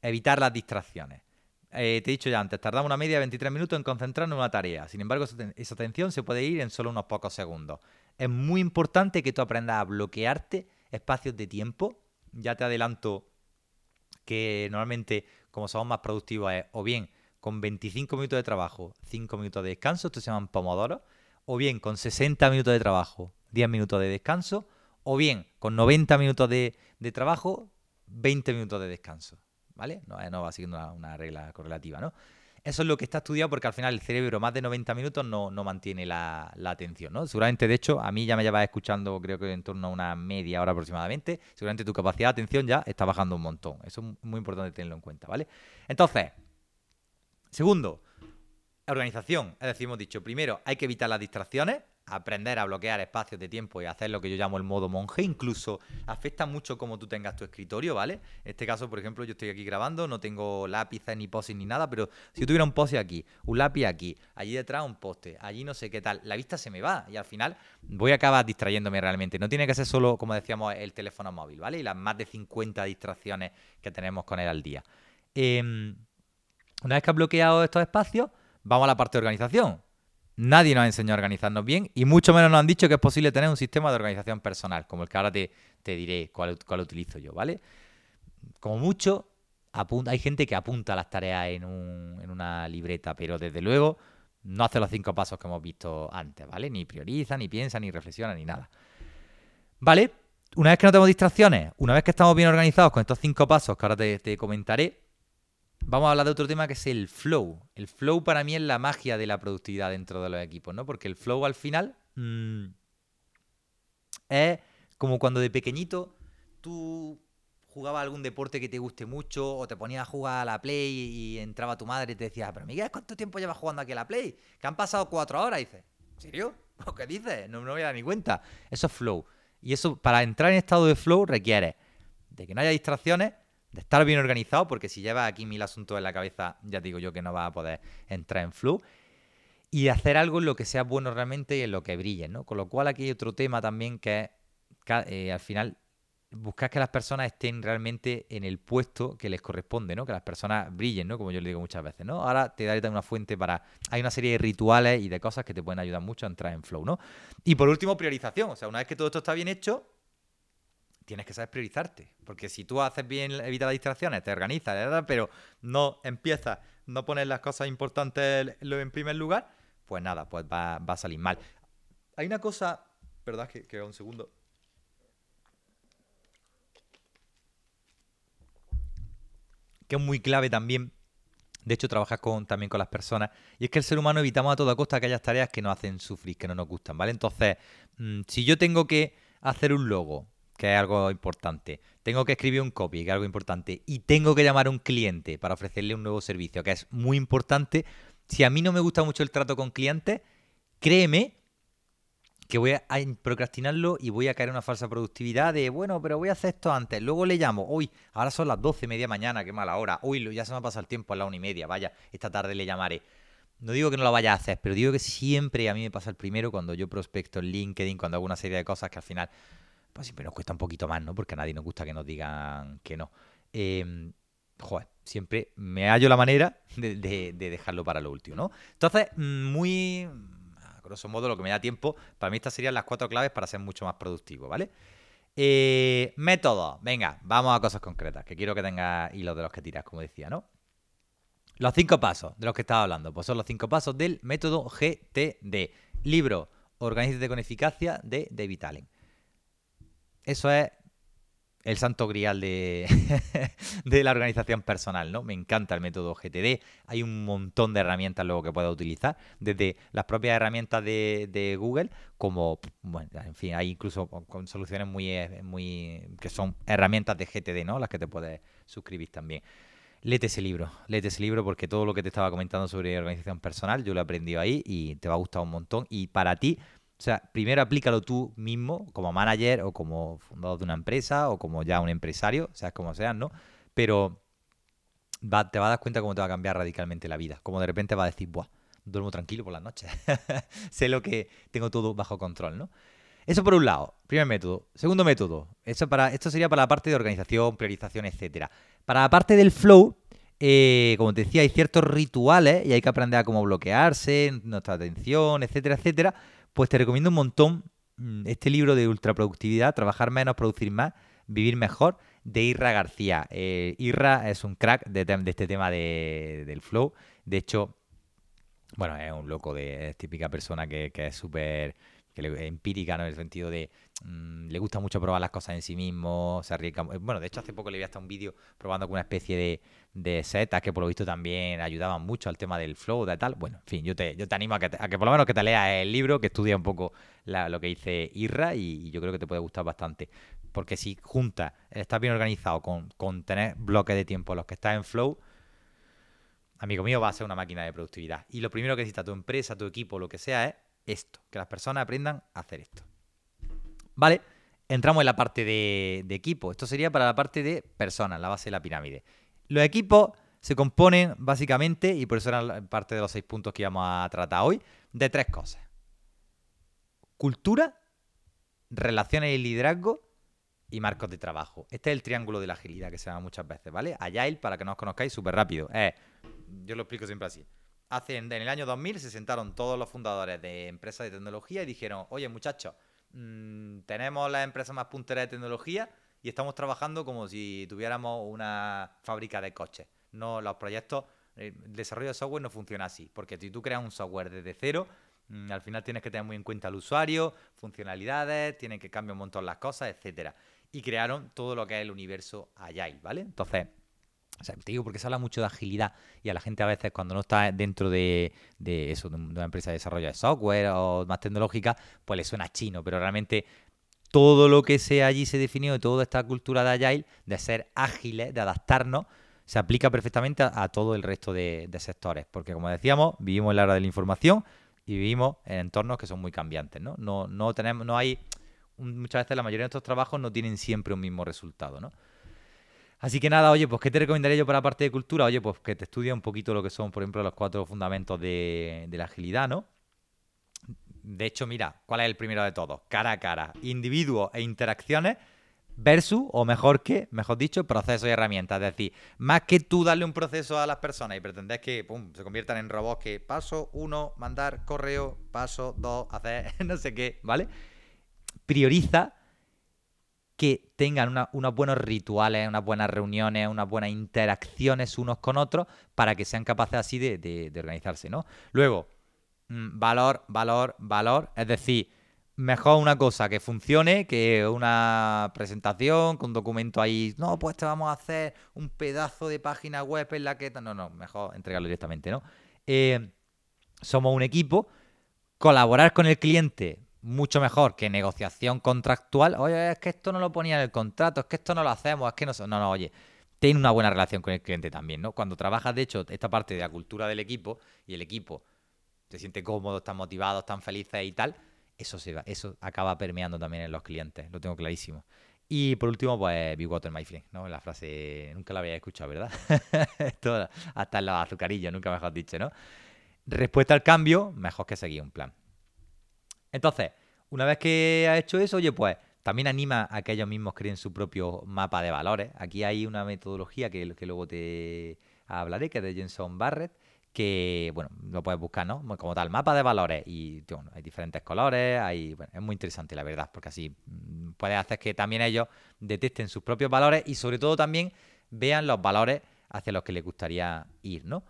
Speaker 2: evitar las distracciones. Eh, te he dicho ya antes, tardamos una media de 23 minutos en concentrarnos en una tarea. Sin embargo, esa atención se puede ir en solo unos pocos segundos. Es muy importante que tú aprendas a bloquearte espacios de tiempo. Ya te adelanto que normalmente, como somos más productivos, es o bien con 25 minutos de trabajo, 5 minutos de descanso, esto se llaman pomodoro, o bien con 60 minutos de trabajo, 10 minutos de descanso, o bien con 90 minutos de, trabajo, 20 minutos de descanso. ¿Vale? No, no va siguiendo una, regla correlativa, ¿no? Eso es lo que está estudiado porque al final el cerebro más de 90 minutos no, mantiene la, atención, ¿no? Seguramente, de hecho, a mí ya me llevas escuchando creo que en torno a una media hora aproximadamente. Seguramente tu capacidad de atención ya está bajando un montón. Eso es muy importante tenerlo en cuenta, ¿vale? Entonces, segundo, organización. Es decir, hemos dicho, primero hay que evitar las distracciones aprender a bloquear espacios de tiempo y hacer lo que yo llamo el modo monje, incluso afecta mucho como tú tengas tu escritorio, ¿vale? En este caso, por ejemplo, yo estoy aquí grabando, no tengo lápices ni posis ni nada, pero si yo tuviera un poste aquí, un lápiz aquí, allí detrás un poste, allí no sé qué tal, la vista se me va y al final voy a acabar distrayéndome realmente. No tiene que ser solo, como decíamos, el teléfono móvil, ¿vale? Y las más de 50 distracciones que tenemos con él al día. Em, una vez que has bloqueado estos espacios, vamos a la parte de organización. Nadie nos ha enseñado a organizarnos bien y mucho menos nos han dicho que es posible tener un sistema de organización personal, como el que ahora te, diré cuál, cuál, utilizo yo, ¿vale? Como mucho, hay gente que apunta las tareas en, en una libreta, pero desde luego no hace los cinco pasos que hemos visto antes, ¿vale? Ni prioriza, ni piensa, ni reflexiona, ni nada. ¿Vale? Una vez que no tenemos distracciones, una vez que estamos bien organizados con estos cinco pasos que ahora te comentaré, vamos a hablar de otro tema que es el flow. El flow para mí es la magia de la productividad dentro de los equipos, ¿no? Porque el flow al final mmm, es como cuando de pequeñito tú jugabas algún deporte que te guste mucho o te ponías a jugar a la Play y entraba tu madre y te decía, pero Miguel, ¿cuánto tiempo llevas jugando aquí a la Play? Que han pasado cuatro horas. Dices, ¿en serio? ¿Qué dices? No, no me voy a dar ni cuenta. Eso es flow. Y eso, para entrar en estado de flow, requiere de que no haya distracciones, de estar bien organizado, porque si llevas aquí mil asuntos en la cabeza, ya digo yo que no vas a poder entrar en flow. Y hacer algo en lo que sea bueno realmente y en lo que brille, ¿no? Con lo cual aquí hay otro tema también que es, eh, al final, buscar que las personas estén realmente en el puesto que les corresponde, ¿no? Que las personas brillen, ¿no? Como yo le digo muchas veces, ¿no? Ahora te daré también una fuente para... Hay una serie de rituales y de cosas que te pueden ayudar mucho a entrar en flow, ¿no? Y por último, priorización. O sea, una vez que todo esto está bien hecho, tienes que saber priorizarte. Porque si tú haces bien, evitas las distracciones, te organizas, ¿verdad? pero no empiezas, no pones las cosas importantes en primer lugar, pues nada, pues va, a salir mal. Hay una cosa, ¿verdad? Que, que un segundo. Que es muy clave también. De hecho, trabajas con, también con las personas. Y es que el ser humano evitamos a toda costa aquellas tareas que nos hacen sufrir, que no nos gustan, ¿vale? Entonces, mm, si yo tengo que hacer un logo, que es algo importante. Tengo que escribir un copy, que es algo importante. Y tengo que llamar a un cliente para ofrecerle un nuevo servicio, que es muy importante. Si a mí no me gusta mucho el trato con clientes, créeme que voy a procrastinarlo y voy a caer en una falsa productividad de, bueno, pero voy a hacer esto antes, luego le llamo, uy, ahora son las 12, media mañana, qué mala hora, uy, ya se me ha pasado el tiempo, a la una y media, vaya, esta tarde le llamaré. No digo que no lo vaya a hacer, pero digo que siempre a mí me pasa el primero cuando yo prospecto en LinkedIn, cuando hago una serie de cosas que al final pues siempre nos cuesta un poquito más, ¿no? Porque a nadie nos gusta que nos digan que no. Em, joder, siempre me hallo la manera de, de- de dejarlo para lo último, ¿no? Entonces, muy, a grosso modo, lo que me da tiempo, para mí estas serían las cuatro claves para ser mucho más productivo, ¿vale? Eh, método, venga, vamos a cosas concretas, que quiero que tengas hilos de los que tiras, como decía, ¿no? Los cinco pasos de los que estaba hablando, pues son los cinco pasos del método GTD. Libro, Organízate con eficacia de David Allen. Eso es el santo grial (laughs) de, la organización personal, ¿no? Me encanta el método GTD. Hay un montón de herramientas luego que puedes utilizar, desde las propias herramientas de, Google, como, bueno, en fin, hay incluso con, soluciones muy, eh, muy, que son herramientas de GTD, ¿no? Las que te puedes suscribir también. Léete ese libro, léete ese libro porque todo lo que te estaba comentando sobre organización personal yo lo he aprendido ahí y te va a gustar un montón. Y para ti, o sea, primero aplícalo tú mismo como manager o como fundador de una empresa o como ya un empresario, seas como seas, ¿no? Pero te vas a dar cuenta cómo te va a cambiar radicalmente la vida. Como de repente vas a decir, ¡buah! Duermo tranquilo por las noches. (laughs) sé lo que tengo todo bajo control, ¿no? Eso por un lado, primer método. Segundo método, eso para, esto sería para la parte de organización, priorización, etcétera. Para la parte del flow, eh, como te decía, hay ciertos rituales y hay que aprender a cómo bloquearse, nuestra atención, etcétera, etcétera. Pues te recomiendo un montón mm, este libro de ultraproductividad, Trabajar menos, producir más, vivir mejor, de Irra García. Eh, Irra es un crack de, este tema de- del flow. De hecho, bueno, es un loco, de, es típica persona que, que es súper que le- empírica, ¿no? En el sentido de mm, le gusta mucho probar las cosas en sí mismo, se arriesga. eh, Bueno, de hecho, hace poco le vi hasta un vídeo probando con una especie de, de setas que por lo visto también ayudaban mucho al tema del flow, de tal. Bueno, en fin, yo te, yo te animo a que, a que por lo menos que te leas el libro, que estudia un poco lo que dice Irra y, yo creo que te puede gustar bastante. Porque si juntas, estás bien organizado con, con tener bloques de tiempo los que estás en flow, amigo mío, va a ser una máquina de productividad. Y lo primero que necesita tu empresa, tu equipo, lo que sea, es esto, que las personas aprendan a hacer esto. Vale, entramos en la parte de, equipo. Esto sería para la parte de personas, la base de la pirámide. Los equipos se componen básicamente, y por eso eran parte de los seis puntos que íbamos a tratar hoy, de tres cosas. Cultura, relaciones y liderazgo y marcos de trabajo. Este es el triángulo de la agilidad que se llama muchas veces, ¿vale? Agile, para que no os conozcáis, súper rápido. Es, yo lo explico siempre así. Hace, en el año 2000 se sentaron todos los fundadores de empresas de tecnología y dijeron, oye muchachos, mm, tenemos las empresas más punteras de tecnología y estamos trabajando como si tuviéramos una fábrica de coches. No, los proyectos, eh, el desarrollo de software no funciona así, porque si tú creas un software desde cero, mm, al final tienes que tener muy en cuenta al usuario, funcionalidades, tienen que cambiar un montón las cosas, etcétera. Y crearon todo lo que es el universo Agile, ¿vale? Entonces, o sea, te digo porque se habla mucho de agilidad y a la gente a veces cuando no está dentro de, de eso, de una empresa de desarrollo de software o más tecnológica, pues le suena chino, pero realmente todo lo que se allí se definió de toda esta cultura de Agile, de ser ágiles, de adaptarnos, se aplica perfectamente a, todo el resto de, de sectores. Porque como decíamos, vivimos en la era de la información y vivimos en entornos que son muy cambiantes, ¿no? No, no tenemos, no hay, muchas veces la mayoría de nuestros trabajos no tienen siempre un mismo resultado, ¿no? Así que nada, oye, pues ¿qué te recomendaría yo para la parte de cultura? Oye, pues que te estudies un poquito lo que son, por ejemplo, los cuatro fundamentos de, de la agilidad, ¿no? De hecho, mira, ¿cuál es el primero de todos? Cara a cara, individuos e interacciones versus, o mejor que, mejor dicho, procesos y herramientas. Es decir, más que tú darle un proceso a las personas y pretender que pum, se conviertan en robots que paso uno, mandar correo, paso dos, hacer (laughs) no sé qué, ¿vale? Prioriza que tengan unos buenos rituales, unas buenas reuniones, unas buenas interacciones unos con otros para que sean capaces así de organizarse, ¿no? Luego, mm, valor, valor, valor, es decir, mejor una cosa que funcione que una presentación con un documento ahí, no, pues te vamos a hacer un pedazo de página web en la que... No, no, mejor entregarlo directamente, ¿no? Eh, somos un equipo, colaborar con el cliente mucho mejor que negociación contractual. Oye, es que esto no lo ponía en el contrato, es que esto no lo hacemos, es que no... so-". No, no, oye, ten una buena relación con el cliente también, ¿no? Cuando trabajas, de hecho, esta parte de la cultura del equipo y el equipo se siente cómodo, están motivados, están felices y tal, eso se va, eso acaba permeando también en los clientes, lo tengo clarísimo. Y por último, pues, be water, my friend, ¿no? La frase, nunca la había escuchado, ¿verdad? (laughs) Esto, hasta los azucarillos, nunca mejor dicho, ¿no? Respuesta al cambio, mejor que seguir un plan. Entonces, una vez que has hecho eso, oye, pues También anima a que ellos mismos creen su propio mapa de valores. Aquí hay una metodología que, que luego te hablaré, que es de Jenson Barrett, que, bueno, lo puedes buscar, ¿no? Como tal, mapa de valores y, bueno, hay diferentes colores, hay, bueno, es muy interesante, la verdad, porque así mm, puedes hacer que también ellos detecten sus propios valores y sobre todo también vean los valores hacia los que les gustaría ir, ¿no?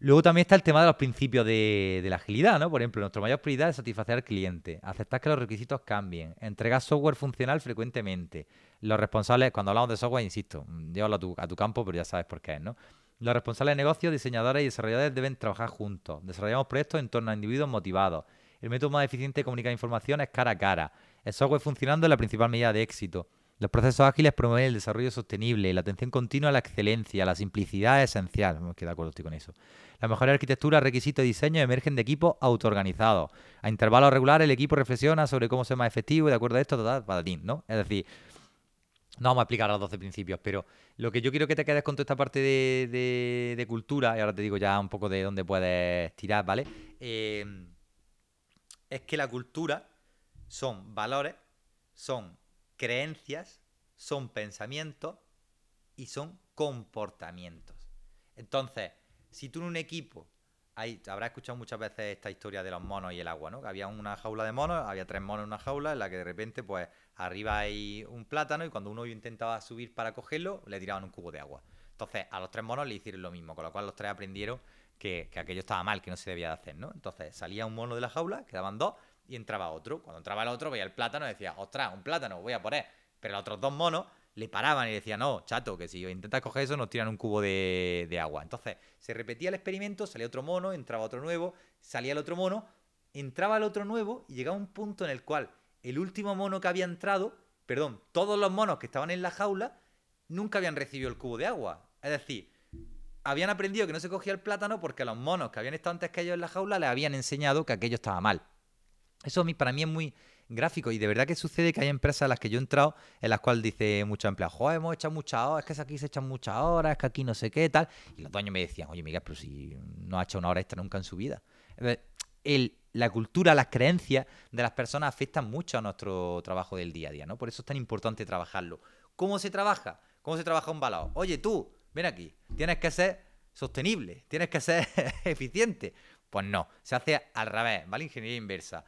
Speaker 2: Luego también está el tema de los principios de, la agilidad, ¿no? Por ejemplo, nuestra mayor prioridad es satisfacer al cliente, aceptar que los requisitos cambien, entregar software funcional frecuentemente. Los responsables, cuando hablamos de software, insisto, llévalo a tu, a tu campo, pero ya sabes por qué, ¿no? Los responsables de negocios, diseñadores y desarrolladores deben trabajar juntos. Desarrollamos proyectos en torno a individuos motivados. El método más eficiente de comunicar información es cara a cara. El software funcionando es la principal medida de éxito. Los procesos ágiles promueven el desarrollo sostenible, la atención continua a la excelencia, la simplicidad es esencial. Me de acuerdo estoy con eso. La mejor arquitectura, requisitos y diseño emergen de equipos autoorganizados. A intervalos regulares el equipo reflexiona sobre cómo ser más efectivo y de acuerdo a esto, total, ti, ¿no? Es decir, no vamos a explicar los 12 principios, pero lo que yo quiero que te quedes con toda esta parte de, cultura, y ahora te digo ya un poco de dónde puedes tirar, ¿vale? Eh, es que la cultura son valores, son creencias, son pensamientos y son comportamientos. Entonces, si tú en un equipo hay, habrás escuchado muchas veces esta historia de los monos y el agua, ¿no? Que había una jaula de monos, había tres monos en una jaula en la que de repente, pues, arriba hay un plátano y cuando uno intentaba subir para cogerlo, le tiraban un cubo de agua. Entonces, a los tres monos le hicieron lo mismo, con lo cual los tres aprendieron que, aquello estaba mal, que no se debía de hacer, ¿no? Entonces, salía un mono de la jaula, quedaban dos, y entraba otro. Cuando entraba el otro, veía el plátano y decía, ostras, un plátano, voy a poner. Pero los otros dos monos le paraban y decían, no, chato, que si intentas coger eso nos tiran un cubo de, de, agua. Entonces se repetía el experimento, salía otro mono, entraba otro nuevo, salía el otro mono, entraba el otro nuevo y llegaba un punto en el cual el último mono que había entrado, perdón, todos los monos que estaban en la jaula nunca habían recibido el cubo de agua. Es decir, habían aprendido que no se cogía el plátano porque los monos que habían estado antes que ellos en la jaula les habían enseñado que aquello estaba mal. Eso para mí es muy, gráfico. Y de verdad que sucede que hay empresas a las que yo he entrado en las cuales dice muchos empleados, joder, hemos echado muchas horas, es que aquí se echan muchas horas, es que aquí no sé qué, tal. Y los dueños me decían, oye, Miguel, pero si no ha hecho una hora extra nunca en su vida. La cultura, las creencias de las personas afectan mucho a nuestro trabajo del día a día, ¿no? Por eso es tan importante trabajarlo. ¿Cómo se trabaja? ¿Cómo se trabaja un valor? Oye, tú, ven aquí, tienes que ser sostenible, tienes que ser (laughs) eficiente. Pues no, se hace al revés, ¿vale? Ingeniería inversa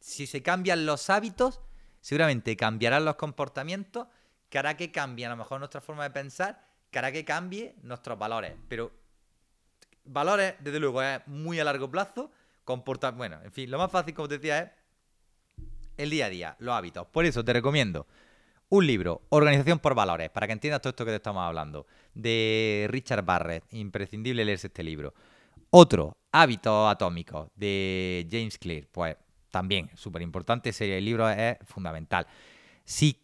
Speaker 2: si se cambian los hábitos, seguramente cambiarán los comportamientos, que hará que cambie a lo mejor nuestra forma de pensar, que hará que cambie nuestros valores. Pero valores, desde luego, es muy a largo plazo. Comportar, bueno, en fin, lo más fácil, como te decía, es el día a día, los hábitos. Por eso te recomiendo un libro, Organización por Valores, para que entiendas todo esto que te estamos hablando, de Richard Barrett. Imprescindible leerse este libro. Otro, Hábitos Atómicos, de James Clear. Pues también súper importante, el libro es fundamental. Si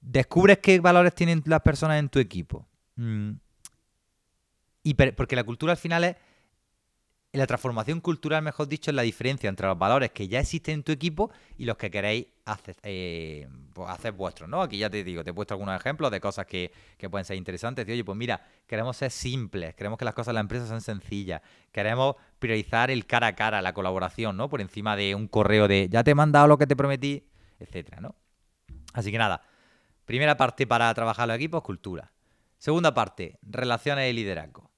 Speaker 2: descubres qué valores tienen las personas en tu equipo, mm, y porque la cultura al final es la transformación cultural, mejor dicho, es la diferencia entre los valores que ya existen en tu equipo y los que queréis hacer, eh, pues vuestros, ¿no? Aquí ya te digo, te he puesto algunos ejemplos de cosas que, pueden ser interesantes. oye, pues mira, queremos ser simples, queremos que las cosas en la empresa sean sencillas, queremos priorizar el cara a cara, la colaboración, ¿no? Por encima de un correo de ya te he mandado lo que te prometí, etcétera. Así que nada, primera parte para trabajar los equipos, cultura. Segunda parte, relaciones y liderazgo.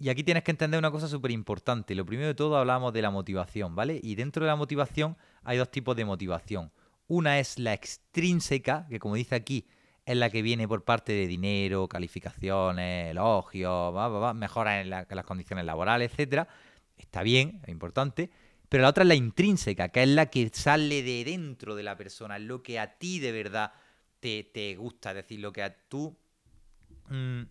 Speaker 2: Y aquí tienes que entender una cosa súper importante. Lo primero de todo hablamos de la motivación, ¿vale? Y dentro de la motivación hay dos tipos de motivación. Una es la extrínseca, que como dice aquí, es la que viene por parte de dinero, calificaciones, elogios, mejoras en, las condiciones laborales, etcétera. Está bien, es importante. Pero la otra es la intrínseca, que es la que sale de dentro de la persona, es lo que a ti de verdad te, te gusta, es decir, lo que a tú mm,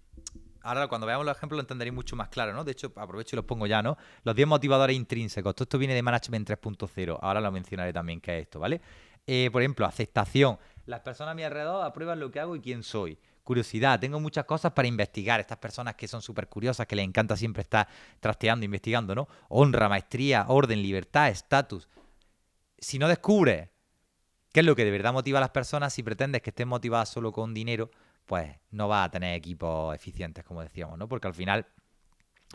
Speaker 2: Ahora, cuando veamos los ejemplos, lo entenderéis mucho más claro, ¿no? De hecho, aprovecho y los pongo ya, ¿no? Los 10 motivadores intrínsecos. Todo esto viene de Management 3.0. Ahora lo mencionaré también qué es esto, ¿vale? Eh, por ejemplo, aceptación. Las personas a mi alrededor aprueban lo que hago y quién soy. Curiosidad, tengo muchas cosas para investigar. Estas personas que son súper curiosas, que les encanta siempre estar trasteando, investigando, ¿no? Honra, maestría, orden, libertad, estatus. Si no descubres qué es lo que de verdad motiva a las personas, si pretendes que estén motivadas solo con dinero, pues no va a tener equipos eficientes, como decíamos, ¿no? Porque al final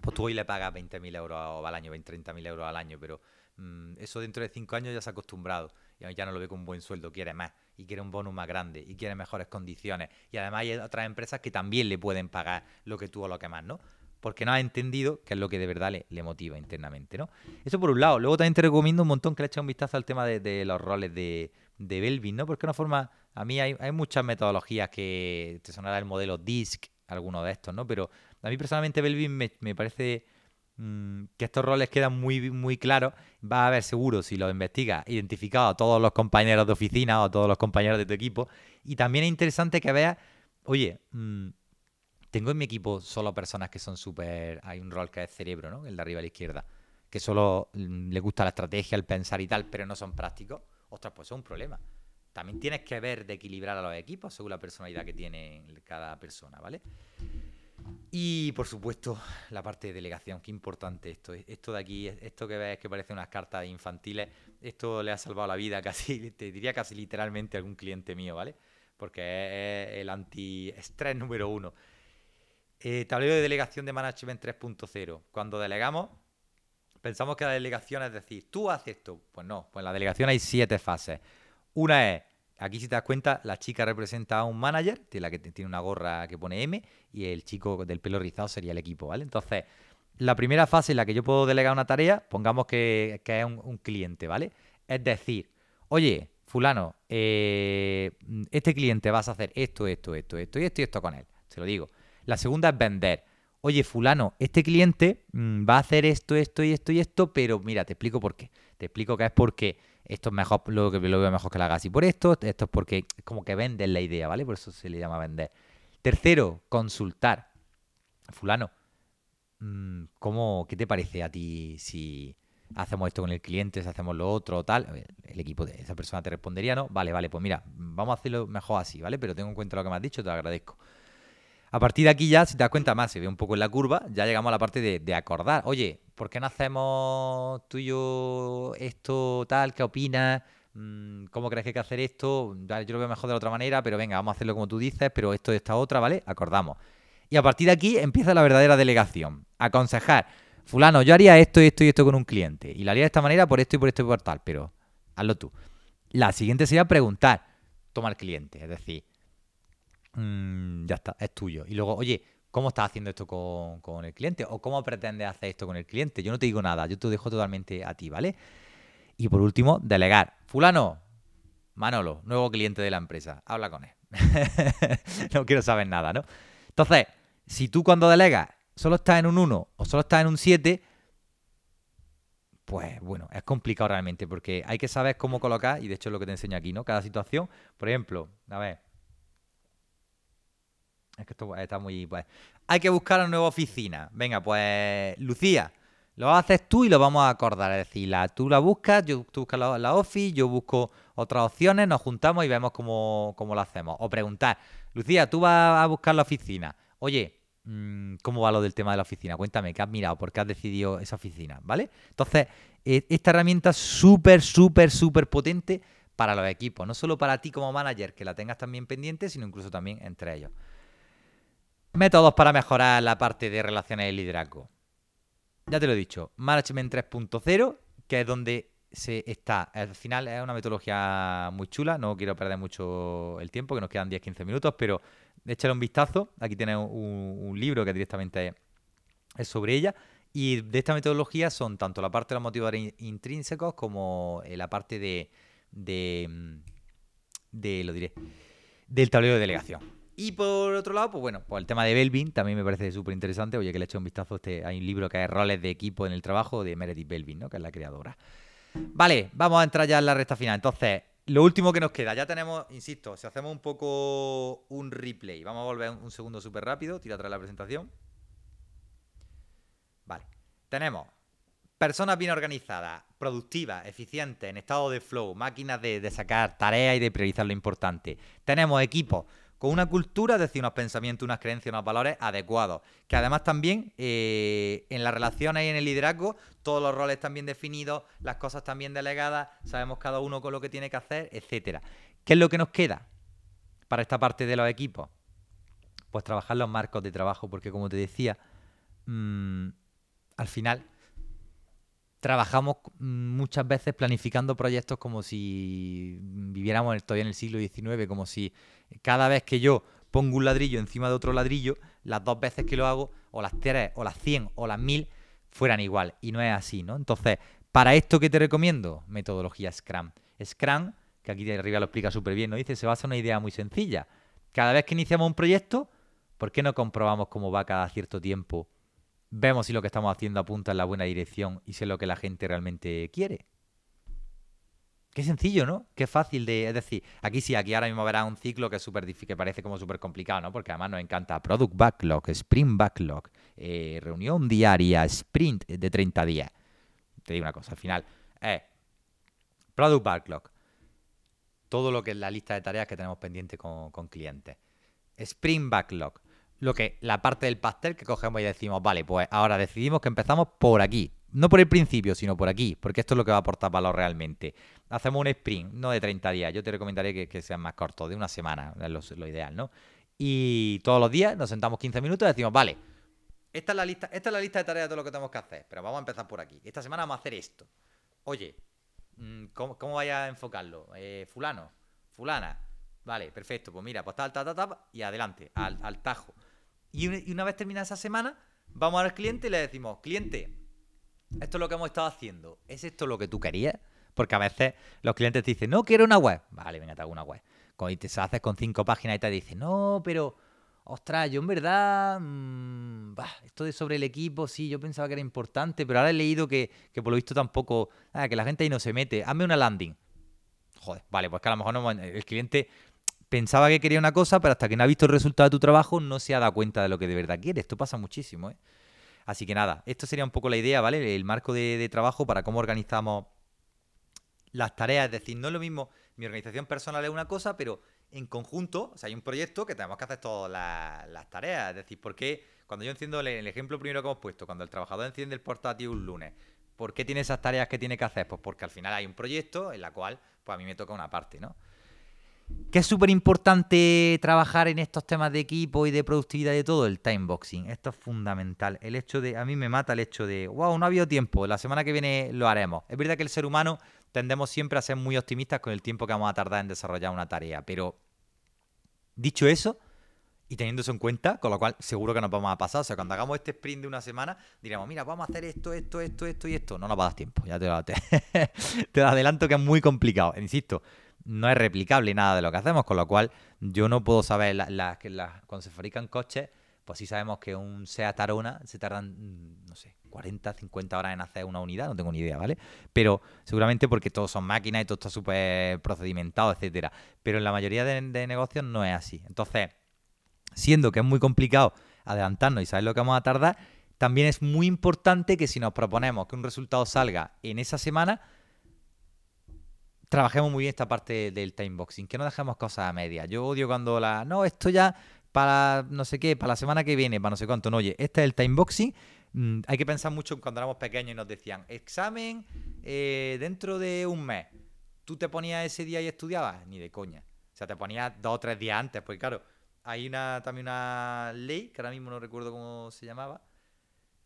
Speaker 2: pues tú hoy le pagas 20.000 euros al año, 20, 30.000 euros al año, pero mm, eso dentro de cinco años ya se ha acostumbrado y ya no lo ve con un buen sueldo, quiere más y quiere un bonus más grande y quiere mejores condiciones. Y además hay otras empresas que también le pueden pagar lo que tú o lo que más, ¿no? Porque no ha entendido qué es lo que de verdad le, motiva internamente, ¿no? Eso por un lado. Luego también te recomiendo un montón que le eches un vistazo al tema de, los roles de, de Belvin, ¿no? Porque una forma, a mí hay, muchas metodologías que te sonará el modelo DISC, alguno de estos, ¿no? Pero a mí personalmente Belvin me, parece mm, que estos roles quedan muy, muy claros. Va a haber seguro, si lo investigas, identificado a todos los compañeros de oficina o a todos los compañeros de tu equipo. Y también es interesante que veas, oye, mm, tengo en mi equipo solo personas que son súper... Hay un rol que es cerebro, ¿no? El de arriba a la izquierda. Que solo mm, le gusta la estrategia, el pensar y tal, pero no son prácticos. Ostras, pues es un problema. También tienes que ver de equilibrar a los equipos según la personalidad que tiene cada persona, ¿vale? Y por supuesto, la parte de delegación, qué importante esto. Esto de aquí, esto que ves que parece unas cartas infantiles, esto le ha salvado la vida casi, (laughs) te diría casi literalmente a algún cliente mío, ¿vale? Porque es el anti-estrés número uno. Eh, tablero de delegación de Management 3.0. Cuando delegamos, pensamos que la delegación es decir, tú haces esto. Pues no, pues en la delegación hay siete fases. Una es, aquí si te das cuenta, la chica representa a un manager, la que tiene una gorra que pone M, y el chico del pelo rizado sería el equipo, ¿vale? Entonces, la primera fase en la que yo puedo delegar una tarea, pongamos que, es un, cliente, ¿vale? Es decir, oye, fulano, eh, este cliente vas a hacer esto, esto, esto, esto y esto esto con él. Se lo digo. La segunda es vender. Oye, fulano, este cliente mm, va a hacer esto, esto y esto y esto, pero mira, te explico por qué. Te explico que es porque esto es mejor, lo, que lo veo mejor que la hagas y por esto, esto es porque como que venden la idea, ¿vale? Por eso se le llama vender. Tercero, consultar. Fulano, mm, ¿cómo, ¿qué te parece a ti si hacemos esto con el cliente, si hacemos lo otro, tal? El equipo de esa persona te respondería, ¿no? Vale, vale, pues mira, vamos a hacerlo mejor así, ¿vale? Pero tengo en cuenta lo que me has dicho, te agradezco. A partir de aquí ya, si te das cuenta más, se ve un poco en la curva, ya llegamos a la parte de, acordar. Oye, ¿por qué no hacemos tú y yo esto tal? ¿Qué opinas? Mm, ¿Cómo crees que hay que hacer esto? Yo lo veo mejor de otra manera, pero venga, vamos a hacerlo como tú dices, pero esto de esta otra, ¿vale? Acordamos. Y a partir de aquí empieza la verdadera delegación. Aconsejar, fulano, yo haría esto y esto y esto con un cliente. Y lo haría de esta manera por esto y por esto y por tal, pero hazlo tú. La siguiente sería preguntar, toma al cliente. Es decir, Mm, ya está, es tuyo. Y luego, oye, ¿cómo estás haciendo esto con, el cliente? ¿O cómo pretendes hacer esto con el cliente? Yo no te digo nada, yo te dejo totalmente a ti, ¿vale? Y por último, delegar. Fulano, Manolo, nuevo cliente de la empresa, habla con él. (laughs) no quiero saber nada, ¿no? Entonces, si tú cuando delegas solo estás en un 1 o solo estás en un 7, pues bueno, es complicado realmente porque hay que saber cómo colocar, y de hecho es lo que te enseño aquí, ¿no? Cada situación, por ejemplo, a ver, es que esto está muy. Pues. Hay que buscar una nueva oficina. Venga, pues. Lucía, lo haces tú y lo vamos a acordar. Es decir, la, tú la buscas, yo, tú buscas la, office, yo busco otras opciones, nos juntamos y vemos cómo, lo hacemos. O preguntar, Lucía, tú vas a buscar la oficina. Oye, mm, ¿cómo va lo del tema de la oficina? Cuéntame, ¿qué has mirado? ¿Por qué has decidido esa oficina? ¿Vale? Entonces, e, esta herramienta es súper, súper, súper potente para los equipos. No solo para ti como manager, que la tengas también pendiente, sino incluso también entre ellos. Métodos para mejorar la parte de relaciones y liderazgo. Ya te lo he dicho, Management 3.0, que es donde se está. Al final es una metodología muy chula, no quiero perder mucho el tiempo, que nos quedan 10-15 minutos, pero échale un vistazo. Aquí tienes un, libro que directamente es sobre ella. Y de esta metodología son tanto la parte de los motivadores intrínsecos como eh, la parte de, de, mm, de lo diré, del tablero de delegación. Y por otro lado, pues bueno, pues el tema de Belvin también me parece súper interesante. Oye, que le hecho un vistazo. Este, hay un libro que es Roles de equipo en el trabajo de Meredith Belvin, ¿no? Que es la creadora. Vale, vamos a entrar ya en la recta final. Entonces, lo último que nos queda, ya tenemos, insisto, si hacemos un poco un replay, vamos a volver un segundo súper rápido, tira atrás la presentación. Vale, tenemos personas bien organizadas, productivas, eficientes, en estado de flow, máquinas de, de sacar tareas y de priorizar lo importante. Tenemos equipos con una cultura, es decir, unos pensamientos, unas creencias, unos valores adecuados. Que además también eh, en las relaciones y en el liderazgo, todos los roles están bien definidos, las cosas están bien delegadas, sabemos cada uno con lo que tiene que hacer, etcétera. ¿Qué es lo que nos queda para esta parte de los equipos? Pues trabajar los marcos de trabajo, porque como te decía, mm, al final trabajamos muchas veces planificando proyectos como si viviéramos todavía en el siglo XIX, como si cada vez que yo pongo un ladrillo encima de otro ladrillo, las dos veces que lo hago, o las tres, o las cien, o las mil, fueran igual. Y no es así, ¿no? Entonces, para esto que te recomiendo, metodología Scrum. Scrum, que aquí de arriba lo explica súper bien, nos dice, se basa en una idea muy sencilla. Cada vez que iniciamos un proyecto, ¿por qué no comprobamos cómo va cada cierto tiempo vemos si lo que estamos haciendo apunta en la buena dirección y si es lo que la gente realmente quiere. Qué sencillo, ¿no? Qué fácil de... Es decir, aquí sí, aquí ahora mismo verás un ciclo que es súper difícil, que parece como súper complicado, ¿no? Porque además nos encanta Product Backlog, Sprint Backlog, eh, reunión diaria, Sprint de 30 días. Te digo una cosa, al final es Product Backlog, todo lo que es la lista de tareas que tenemos pendiente con, con clientes. Sprint Backlog, lo que la parte del pastel que cogemos y decimos, vale, pues ahora decidimos que empezamos por aquí. No por el principio, sino por aquí, porque esto es lo que va a aportar valor realmente. Hacemos un sprint, no de 30 días. Yo te recomendaría que, que sean más cortos, de una semana, es lo, ideal, ¿no? Y todos los días nos sentamos 15 minutos y decimos, vale, esta es la lista, esta es la lista de tareas de todo lo que tenemos que hacer, pero vamos a empezar por aquí. Esta semana vamos a hacer esto. Oye, mm, ¿cómo, cómo vaya a enfocarlo? Eh, fulano, fulana. Vale, perfecto. Pues mira, pues tal, tal, tal, tal, y adelante, al, al tajo. Y una, vez terminada esa semana, vamos al cliente y le decimos, cliente, esto es lo que hemos estado haciendo. ¿Es esto lo que tú querías? Porque a veces los clientes te dicen, no quiero una web. Vale, venga, te hago una web. Y te haces con cinco páginas y te dicen, no, pero, ostras, yo en verdad, mmm, esto de sobre el equipo, sí, yo pensaba que era importante, pero ahora he leído que, por lo visto tampoco, ah, que la gente ahí no se mete. Hazme una landing. Joder, vale, pues que a lo mejor el cliente pensaba que quería una cosa, pero hasta que no ha visto el resultado de tu trabajo no se ha dado cuenta de lo que de verdad quiere. Esto pasa muchísimo, ¿eh? Así que nada, esto sería un poco la idea, ¿vale? El marco de, trabajo para cómo organizamos las tareas. Es decir, no es lo mismo, mi organización personal es una cosa, pero en conjunto, o sea, hay un proyecto que tenemos que hacer todas las, tareas. Es decir, ¿por qué cuando yo enciendo el, ejemplo primero que hemos puesto, cuando el trabajador enciende el portátil un lunes, ¿por qué tiene esas tareas que tiene que hacer? Pues porque al final hay un proyecto en la cual, pues a mí me toca una parte, ¿no? Que es súper importante trabajar en estos temas de equipo y de productividad y de todo, el timeboxing. Esto es fundamental. El hecho de, a mí me mata el hecho de, wow, no ha habido tiempo, la semana que viene lo haremos. Es verdad que el ser humano tendemos siempre a ser muy optimistas con el tiempo que vamos a tardar en desarrollar una tarea, pero dicho eso, y teniendo eso en cuenta, con lo cual seguro que nos vamos a pasar. O sea, cuando hagamos este sprint de una semana, diremos, mira, vamos a hacer esto, esto, esto, esto y esto. No nos va a dar tiempo, ya te lo, (laughs) te, te adelanto que es muy complicado. Insisto, no es replicable nada de lo que hacemos, con lo cual yo no puedo saber, la, cuando se fabrican coches, pues sí sabemos que un Seat Arona se tardan, mm, no sé, 40, 50 horas en hacer una unidad, no tengo ni idea, ¿vale? Pero seguramente porque todos son máquinas y todo está súper procedimentado, etcétera. Pero en la mayoría de, de, negocios no es así. Entonces, siendo que es muy complicado adelantarnos y saber lo que vamos a tardar, también es muy importante que si nos proponemos que un resultado salga en esa semana, trabajemos muy bien esta parte del timeboxing, que no dejemos cosas a media. Yo odio cuando la, no, esto ya para no sé qué, para la semana que viene, para no sé cuánto, no, oye, este es el timeboxing. Mm, hay que pensar mucho cuando éramos pequeños y nos decían, examen eh, dentro de un mes. ¿Tú te ponías ese día y estudiabas? Ni de coña. O sea, te ponías dos o tres días antes, porque claro, hay una, también una ley, que ahora mismo no recuerdo cómo se llamaba,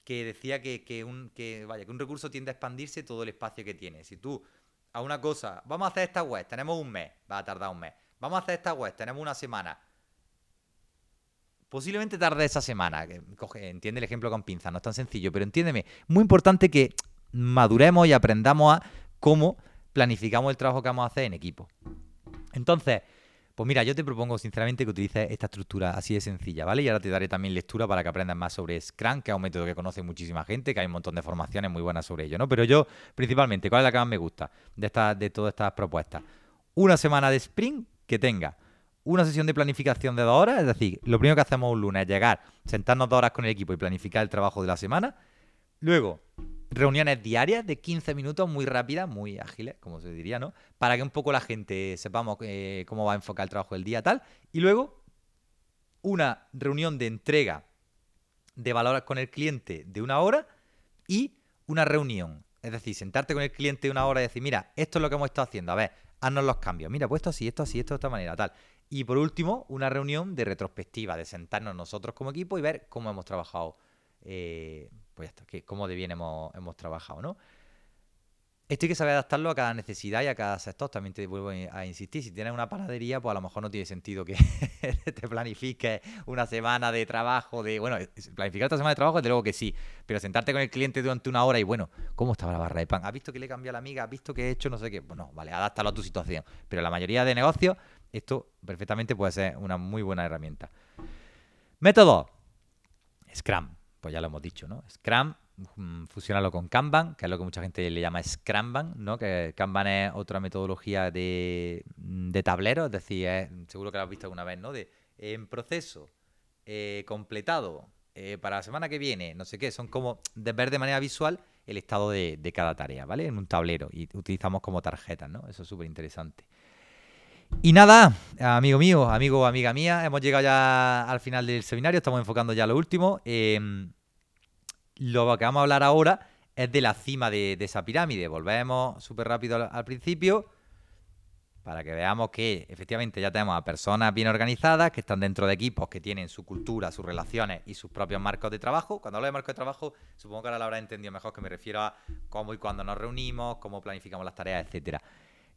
Speaker 2: que decía que, que, un, que, vaya, que un recurso tiende a expandirse todo el espacio que tiene. Si tú a una cosa, vamos a hacer esta web, tenemos un mes, va a tardar un mes. Vamos a hacer esta web, tenemos una semana. Posiblemente tarde esa semana. Coge, entiende el ejemplo con pinzas, no es tan sencillo, pero entiéndeme. Muy importante que maduremos y aprendamos a cómo planificamos el trabajo que vamos a hacer en equipo. Entonces, pues mira, yo te propongo sinceramente que utilices esta estructura así de sencilla, ¿vale? Y ahora te daré también lectura para que aprendas más sobre Scrum, que es un método que conoce muchísima gente, que hay un montón de formaciones muy buenas sobre ello, ¿no? Pero yo, principalmente, ¿cuál es la que más me gusta de, de todas estas propuestas? Una semana de sprint que tenga una sesión de planificación de dos horas, es decir, lo primero que hacemos un lunes es llegar, sentarnos dos horas con el equipo y planificar el trabajo de la semana. Luego, reuniones diarias de 15 minutos, muy rápidas, muy ágiles, como se diría, ¿no? Para que un poco la gente sepamos eh, cómo va a enfocar el trabajo del día, tal. Y luego, una reunión de entrega de valor con el cliente de una hora y una reunión. Es decir, sentarte con el cliente una hora y decir, mira, esto es lo que hemos estado haciendo, a ver, haznos los cambios. Mira, pues esto así, esto así, esto de esta manera, tal. Y por último, una reunión de retrospectiva, de sentarnos nosotros como equipo y ver cómo hemos trabajado eh, pues ya está, que cómo de bien hemos, hemos trabajado, ¿no? Esto hay que saber adaptarlo a cada necesidad y a cada sector. También te vuelvo a insistir, si tienes una panadería, pues a lo mejor no tiene sentido que (laughs) te planifiques una semana de trabajo, de, bueno, planificar esta semana de trabajo, desde luego que sí, pero sentarte con el cliente durante una hora y, bueno, ¿cómo estaba la barra de pan? ¿Has visto que le cambió a la amiga? ¿Has visto que he hecho no sé qué? Bueno, vale, adáptalo a tu situación. Pero la mayoría de negocios, esto perfectamente puede ser una muy buena herramienta. Método. Scrum. Pues ya lo hemos dicho, ¿no? Scrum Mm, fusionarlo con Kanban, que es lo que mucha gente le llama Scrumban, ¿no? Que Kanban es otra metodología de, mm, de tablero, es decir, seguro que lo has visto alguna vez, ¿no? De en proceso, eh, completado, eh, para la semana que viene, no sé qué, son como de ver de manera visual el estado de, cada tarea, ¿vale? En un tablero y utilizamos como tarjetas, ¿no? Eso es súper interesante. Y nada, amigo mío, amigo o amiga mía, hemos llegado ya al final del seminario, estamos enfocando ya lo último. Em, lo que vamos a hablar ahora es de la cima de, esa pirámide. Volvemos súper rápido al, principio para que veamos que efectivamente ya tenemos a personas bien organizadas que están dentro de equipos que tienen su cultura, sus relaciones y sus propios marcos de trabajo. Cuando hablo de marcos de trabajo, supongo que ahora lo habrá entendido mejor, que me refiero a cómo y cuándo nos reunimos, cómo planificamos las tareas, etcétera.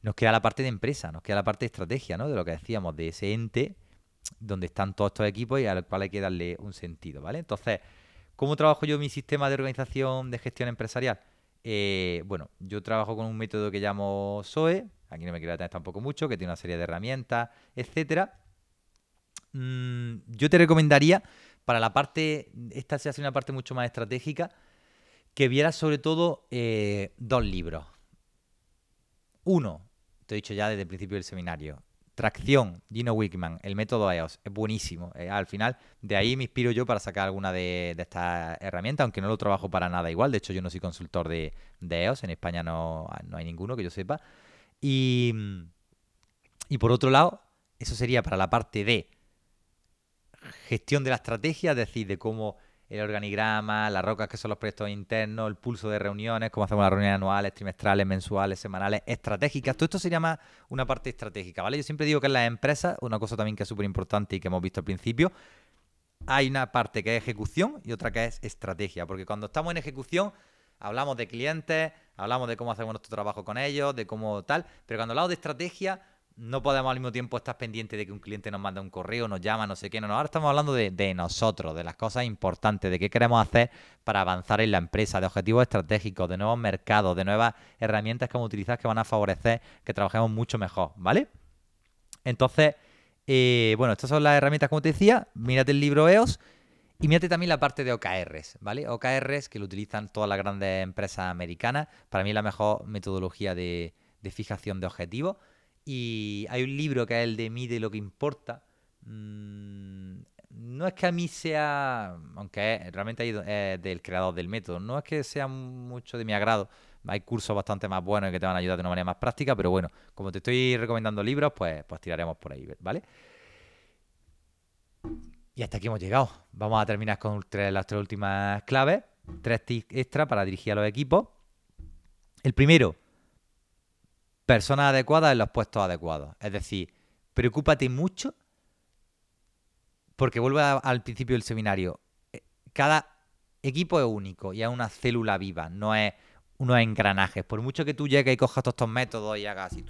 Speaker 2: Nos queda la parte de empresa, nos queda la parte de estrategia, ¿no? De lo que decíamos, de ese ente donde están todos estos equipos y al cual hay que darle un sentido, ¿vale? Entonces, ¿Cómo trabajo yo mi sistema de organización de gestión empresarial? Eh, bueno, yo trabajo con un método que llamo SOE, aquí no me quiero detener tampoco mucho, que tiene una serie de herramientas, etcétera. Mm, yo te recomendaría, para la parte, esta se hace una parte mucho más estratégica, que vieras sobre todo eh, dos libros. Uno, te he dicho ya desde el principio del seminario, Tracción, Gino Wickman, el método EOS, es buenísimo. Eh, al final, de ahí me inspiro yo para sacar alguna de, estas herramientas, aunque no lo trabajo para nada igual. De hecho, yo no soy consultor de, EOS, en España no, hay ninguno que yo sepa. Y, y por otro lado, eso sería para la parte de gestión de la estrategia, es decir, de cómo el organigrama, las rocas que son los proyectos internos, el pulso de reuniones, cómo hacemos las reuniones anuales, trimestrales, mensuales, semanales, estratégicas. Todo esto se llama una parte estratégica, ¿vale? Yo siempre digo que en las empresas, una cosa también que es súper importante y que hemos visto al principio, hay una parte que es ejecución y otra que es estrategia, porque cuando estamos en ejecución hablamos de clientes, hablamos de cómo hacemos nuestro trabajo con ellos, de cómo tal, pero cuando hablamos de estrategia no podemos al mismo tiempo estar pendientes de que un cliente nos manda un correo, nos llama, no sé qué. No, no. Ahora estamos hablando de, nosotros, de las cosas importantes, de qué queremos hacer para avanzar en la empresa, de objetivos estratégicos, de nuevos mercados, de nuevas herramientas que vamos a utilizar que van a favorecer que trabajemos mucho mejor, ¿vale? Entonces, eh, bueno, estas son las herramientas, como te decía. Mírate el libro EOS. Y mírate también la parte de OKRs, ¿vale? OKRs que lo utilizan todas las grandes empresas americanas. Para mí es la mejor metodología de, de fijación de objetivos. Y hay un libro que es el de Mide lo que importa. Mm, no es que a mí sea, aunque realmente es del creador del método, no es que sea mucho de mi agrado. Hay cursos bastante más buenos que te van a ayudar de una manera más práctica, pero bueno, como te estoy recomendando libros, pues, pues tiraremos por ahí, ¿vale? Y hasta aquí hemos llegado. Vamos a terminar con las tres últimas claves, tres tips extra para dirigir a los equipos. El primero, personas adecuadas en los puestos adecuados. Es decir, preocúpate mucho porque vuelve al principio del seminario. Eh, cada equipo es único y es una célula viva, no es unos engranajes. Por mucho que tú llegues y cojas todos estos métodos y hagas así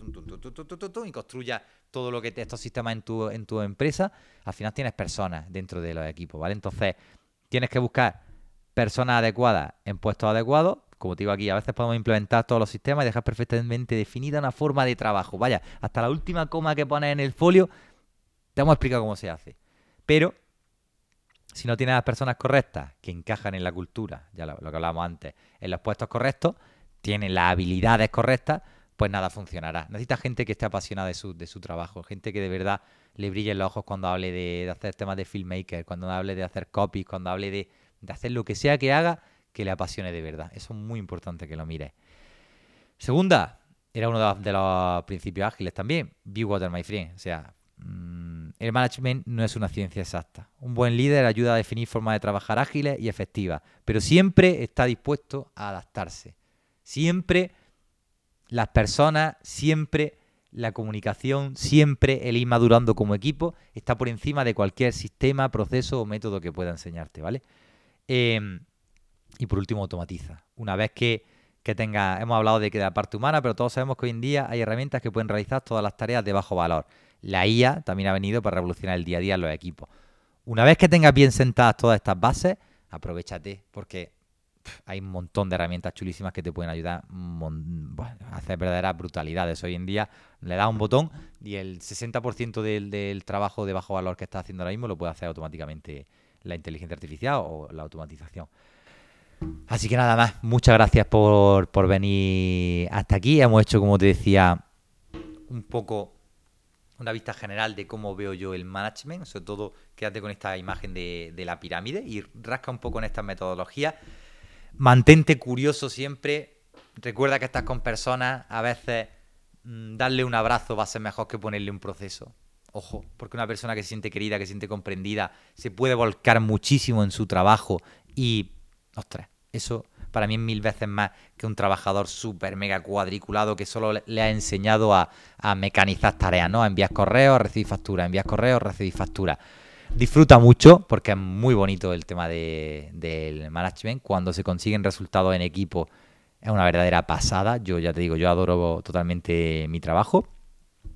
Speaker 2: y construyas todo lo que te, estos sistemas en tu, en tu empresa, al final tienes personas dentro de los equipos, ¿vale? Entonces, tienes que buscar personas adecuadas en puestos adecuados como te digo aquí, a veces podemos implementar todos los sistemas y dejar perfectamente definida una forma de trabajo. Vaya, hasta la última coma que pones en el folio, te hemos explicado cómo se hace. Pero si no tienes las personas correctas que encajan en la cultura, ya lo, que hablábamos antes, en los puestos correctos, tienen las habilidades correctas, pues nada funcionará. Necesitas gente que esté apasionada de su, de su trabajo, gente que de verdad le brille los ojos cuando hable de, hacer temas de filmmaker, cuando hable de hacer copies, cuando hable de hacer lo que sea que haga, que le apasione de verdad. Eso es muy importante que lo mire. Segunda, era uno de los, principios ágiles también. Be water, my friend. O sea, mm, el management no es una ciencia exacta. Un buen líder ayuda a definir formas de trabajar ágiles y efectivas, pero siempre está dispuesto a adaptarse. Siempre las personas, siempre la comunicación, siempre el ir madurando como equipo está por encima de cualquier sistema, proceso o método que pueda enseñarte, ¿vale? Eh, Y por último, automatiza. Una vez que, que tenga, hemos hablado de que de la parte humana, pero todos sabemos que hoy en día hay herramientas que pueden realizar todas las tareas de bajo valor. La IA también ha venido para revolucionar el día a día en los equipos. Una vez que tengas bien sentadas todas estas bases, aprovechate, porque hay un montón de herramientas chulísimas que te pueden ayudar a hacer verdaderas brutalidades. Hoy en día le das un botón y el 60% del, del, trabajo de bajo valor que estás haciendo ahora mismo lo puede hacer automáticamente la inteligencia artificial o la automatización. Así que nada más, muchas gracias por, por venir hasta aquí. Hemos hecho, como te decía, un poco una vista general de cómo veo yo el management, sobre todo quédate con esta imagen de, de la pirámide y rasca un poco en estas metodologías. Mantente curioso siempre. Recuerda que estás con personas, a veces mm, darle un abrazo va a ser mejor que ponerle un proceso. Ojo, porque una persona que se siente querida, que se siente comprendida, se puede volcar muchísimo en su trabajo y, ostras, eso para mí es mil veces más que un trabajador súper mega cuadriculado que solo le ha enseñado a, mecanizar tareas, ¿no? A enviar correos, recibir factura, enviar correos, recibir factura. Disfruta mucho porque es muy bonito el tema de, del management. Cuando se consiguen resultados en equipo es una verdadera pasada. Yo ya te digo, yo adoro totalmente mi trabajo.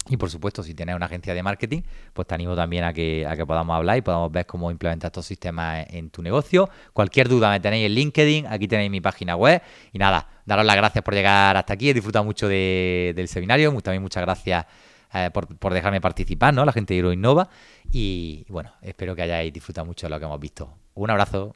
Speaker 2: Y por supuesto, si tienes una agencia de marketing, pues te animo también a que, a que podamos hablar y podamos ver cómo implementar estos sistemas en tu negocio. Cualquier duda me tenéis en LinkedIn, aquí tenéis mi página web. Y nada, daros las gracias por llegar hasta aquí. He disfrutado mucho del seminario. También muchas gracias eh, por, dejarme participar, ¿no? La gente de Innova. Y bueno, espero que hayáis disfrutado mucho de lo que hemos visto. Un abrazo.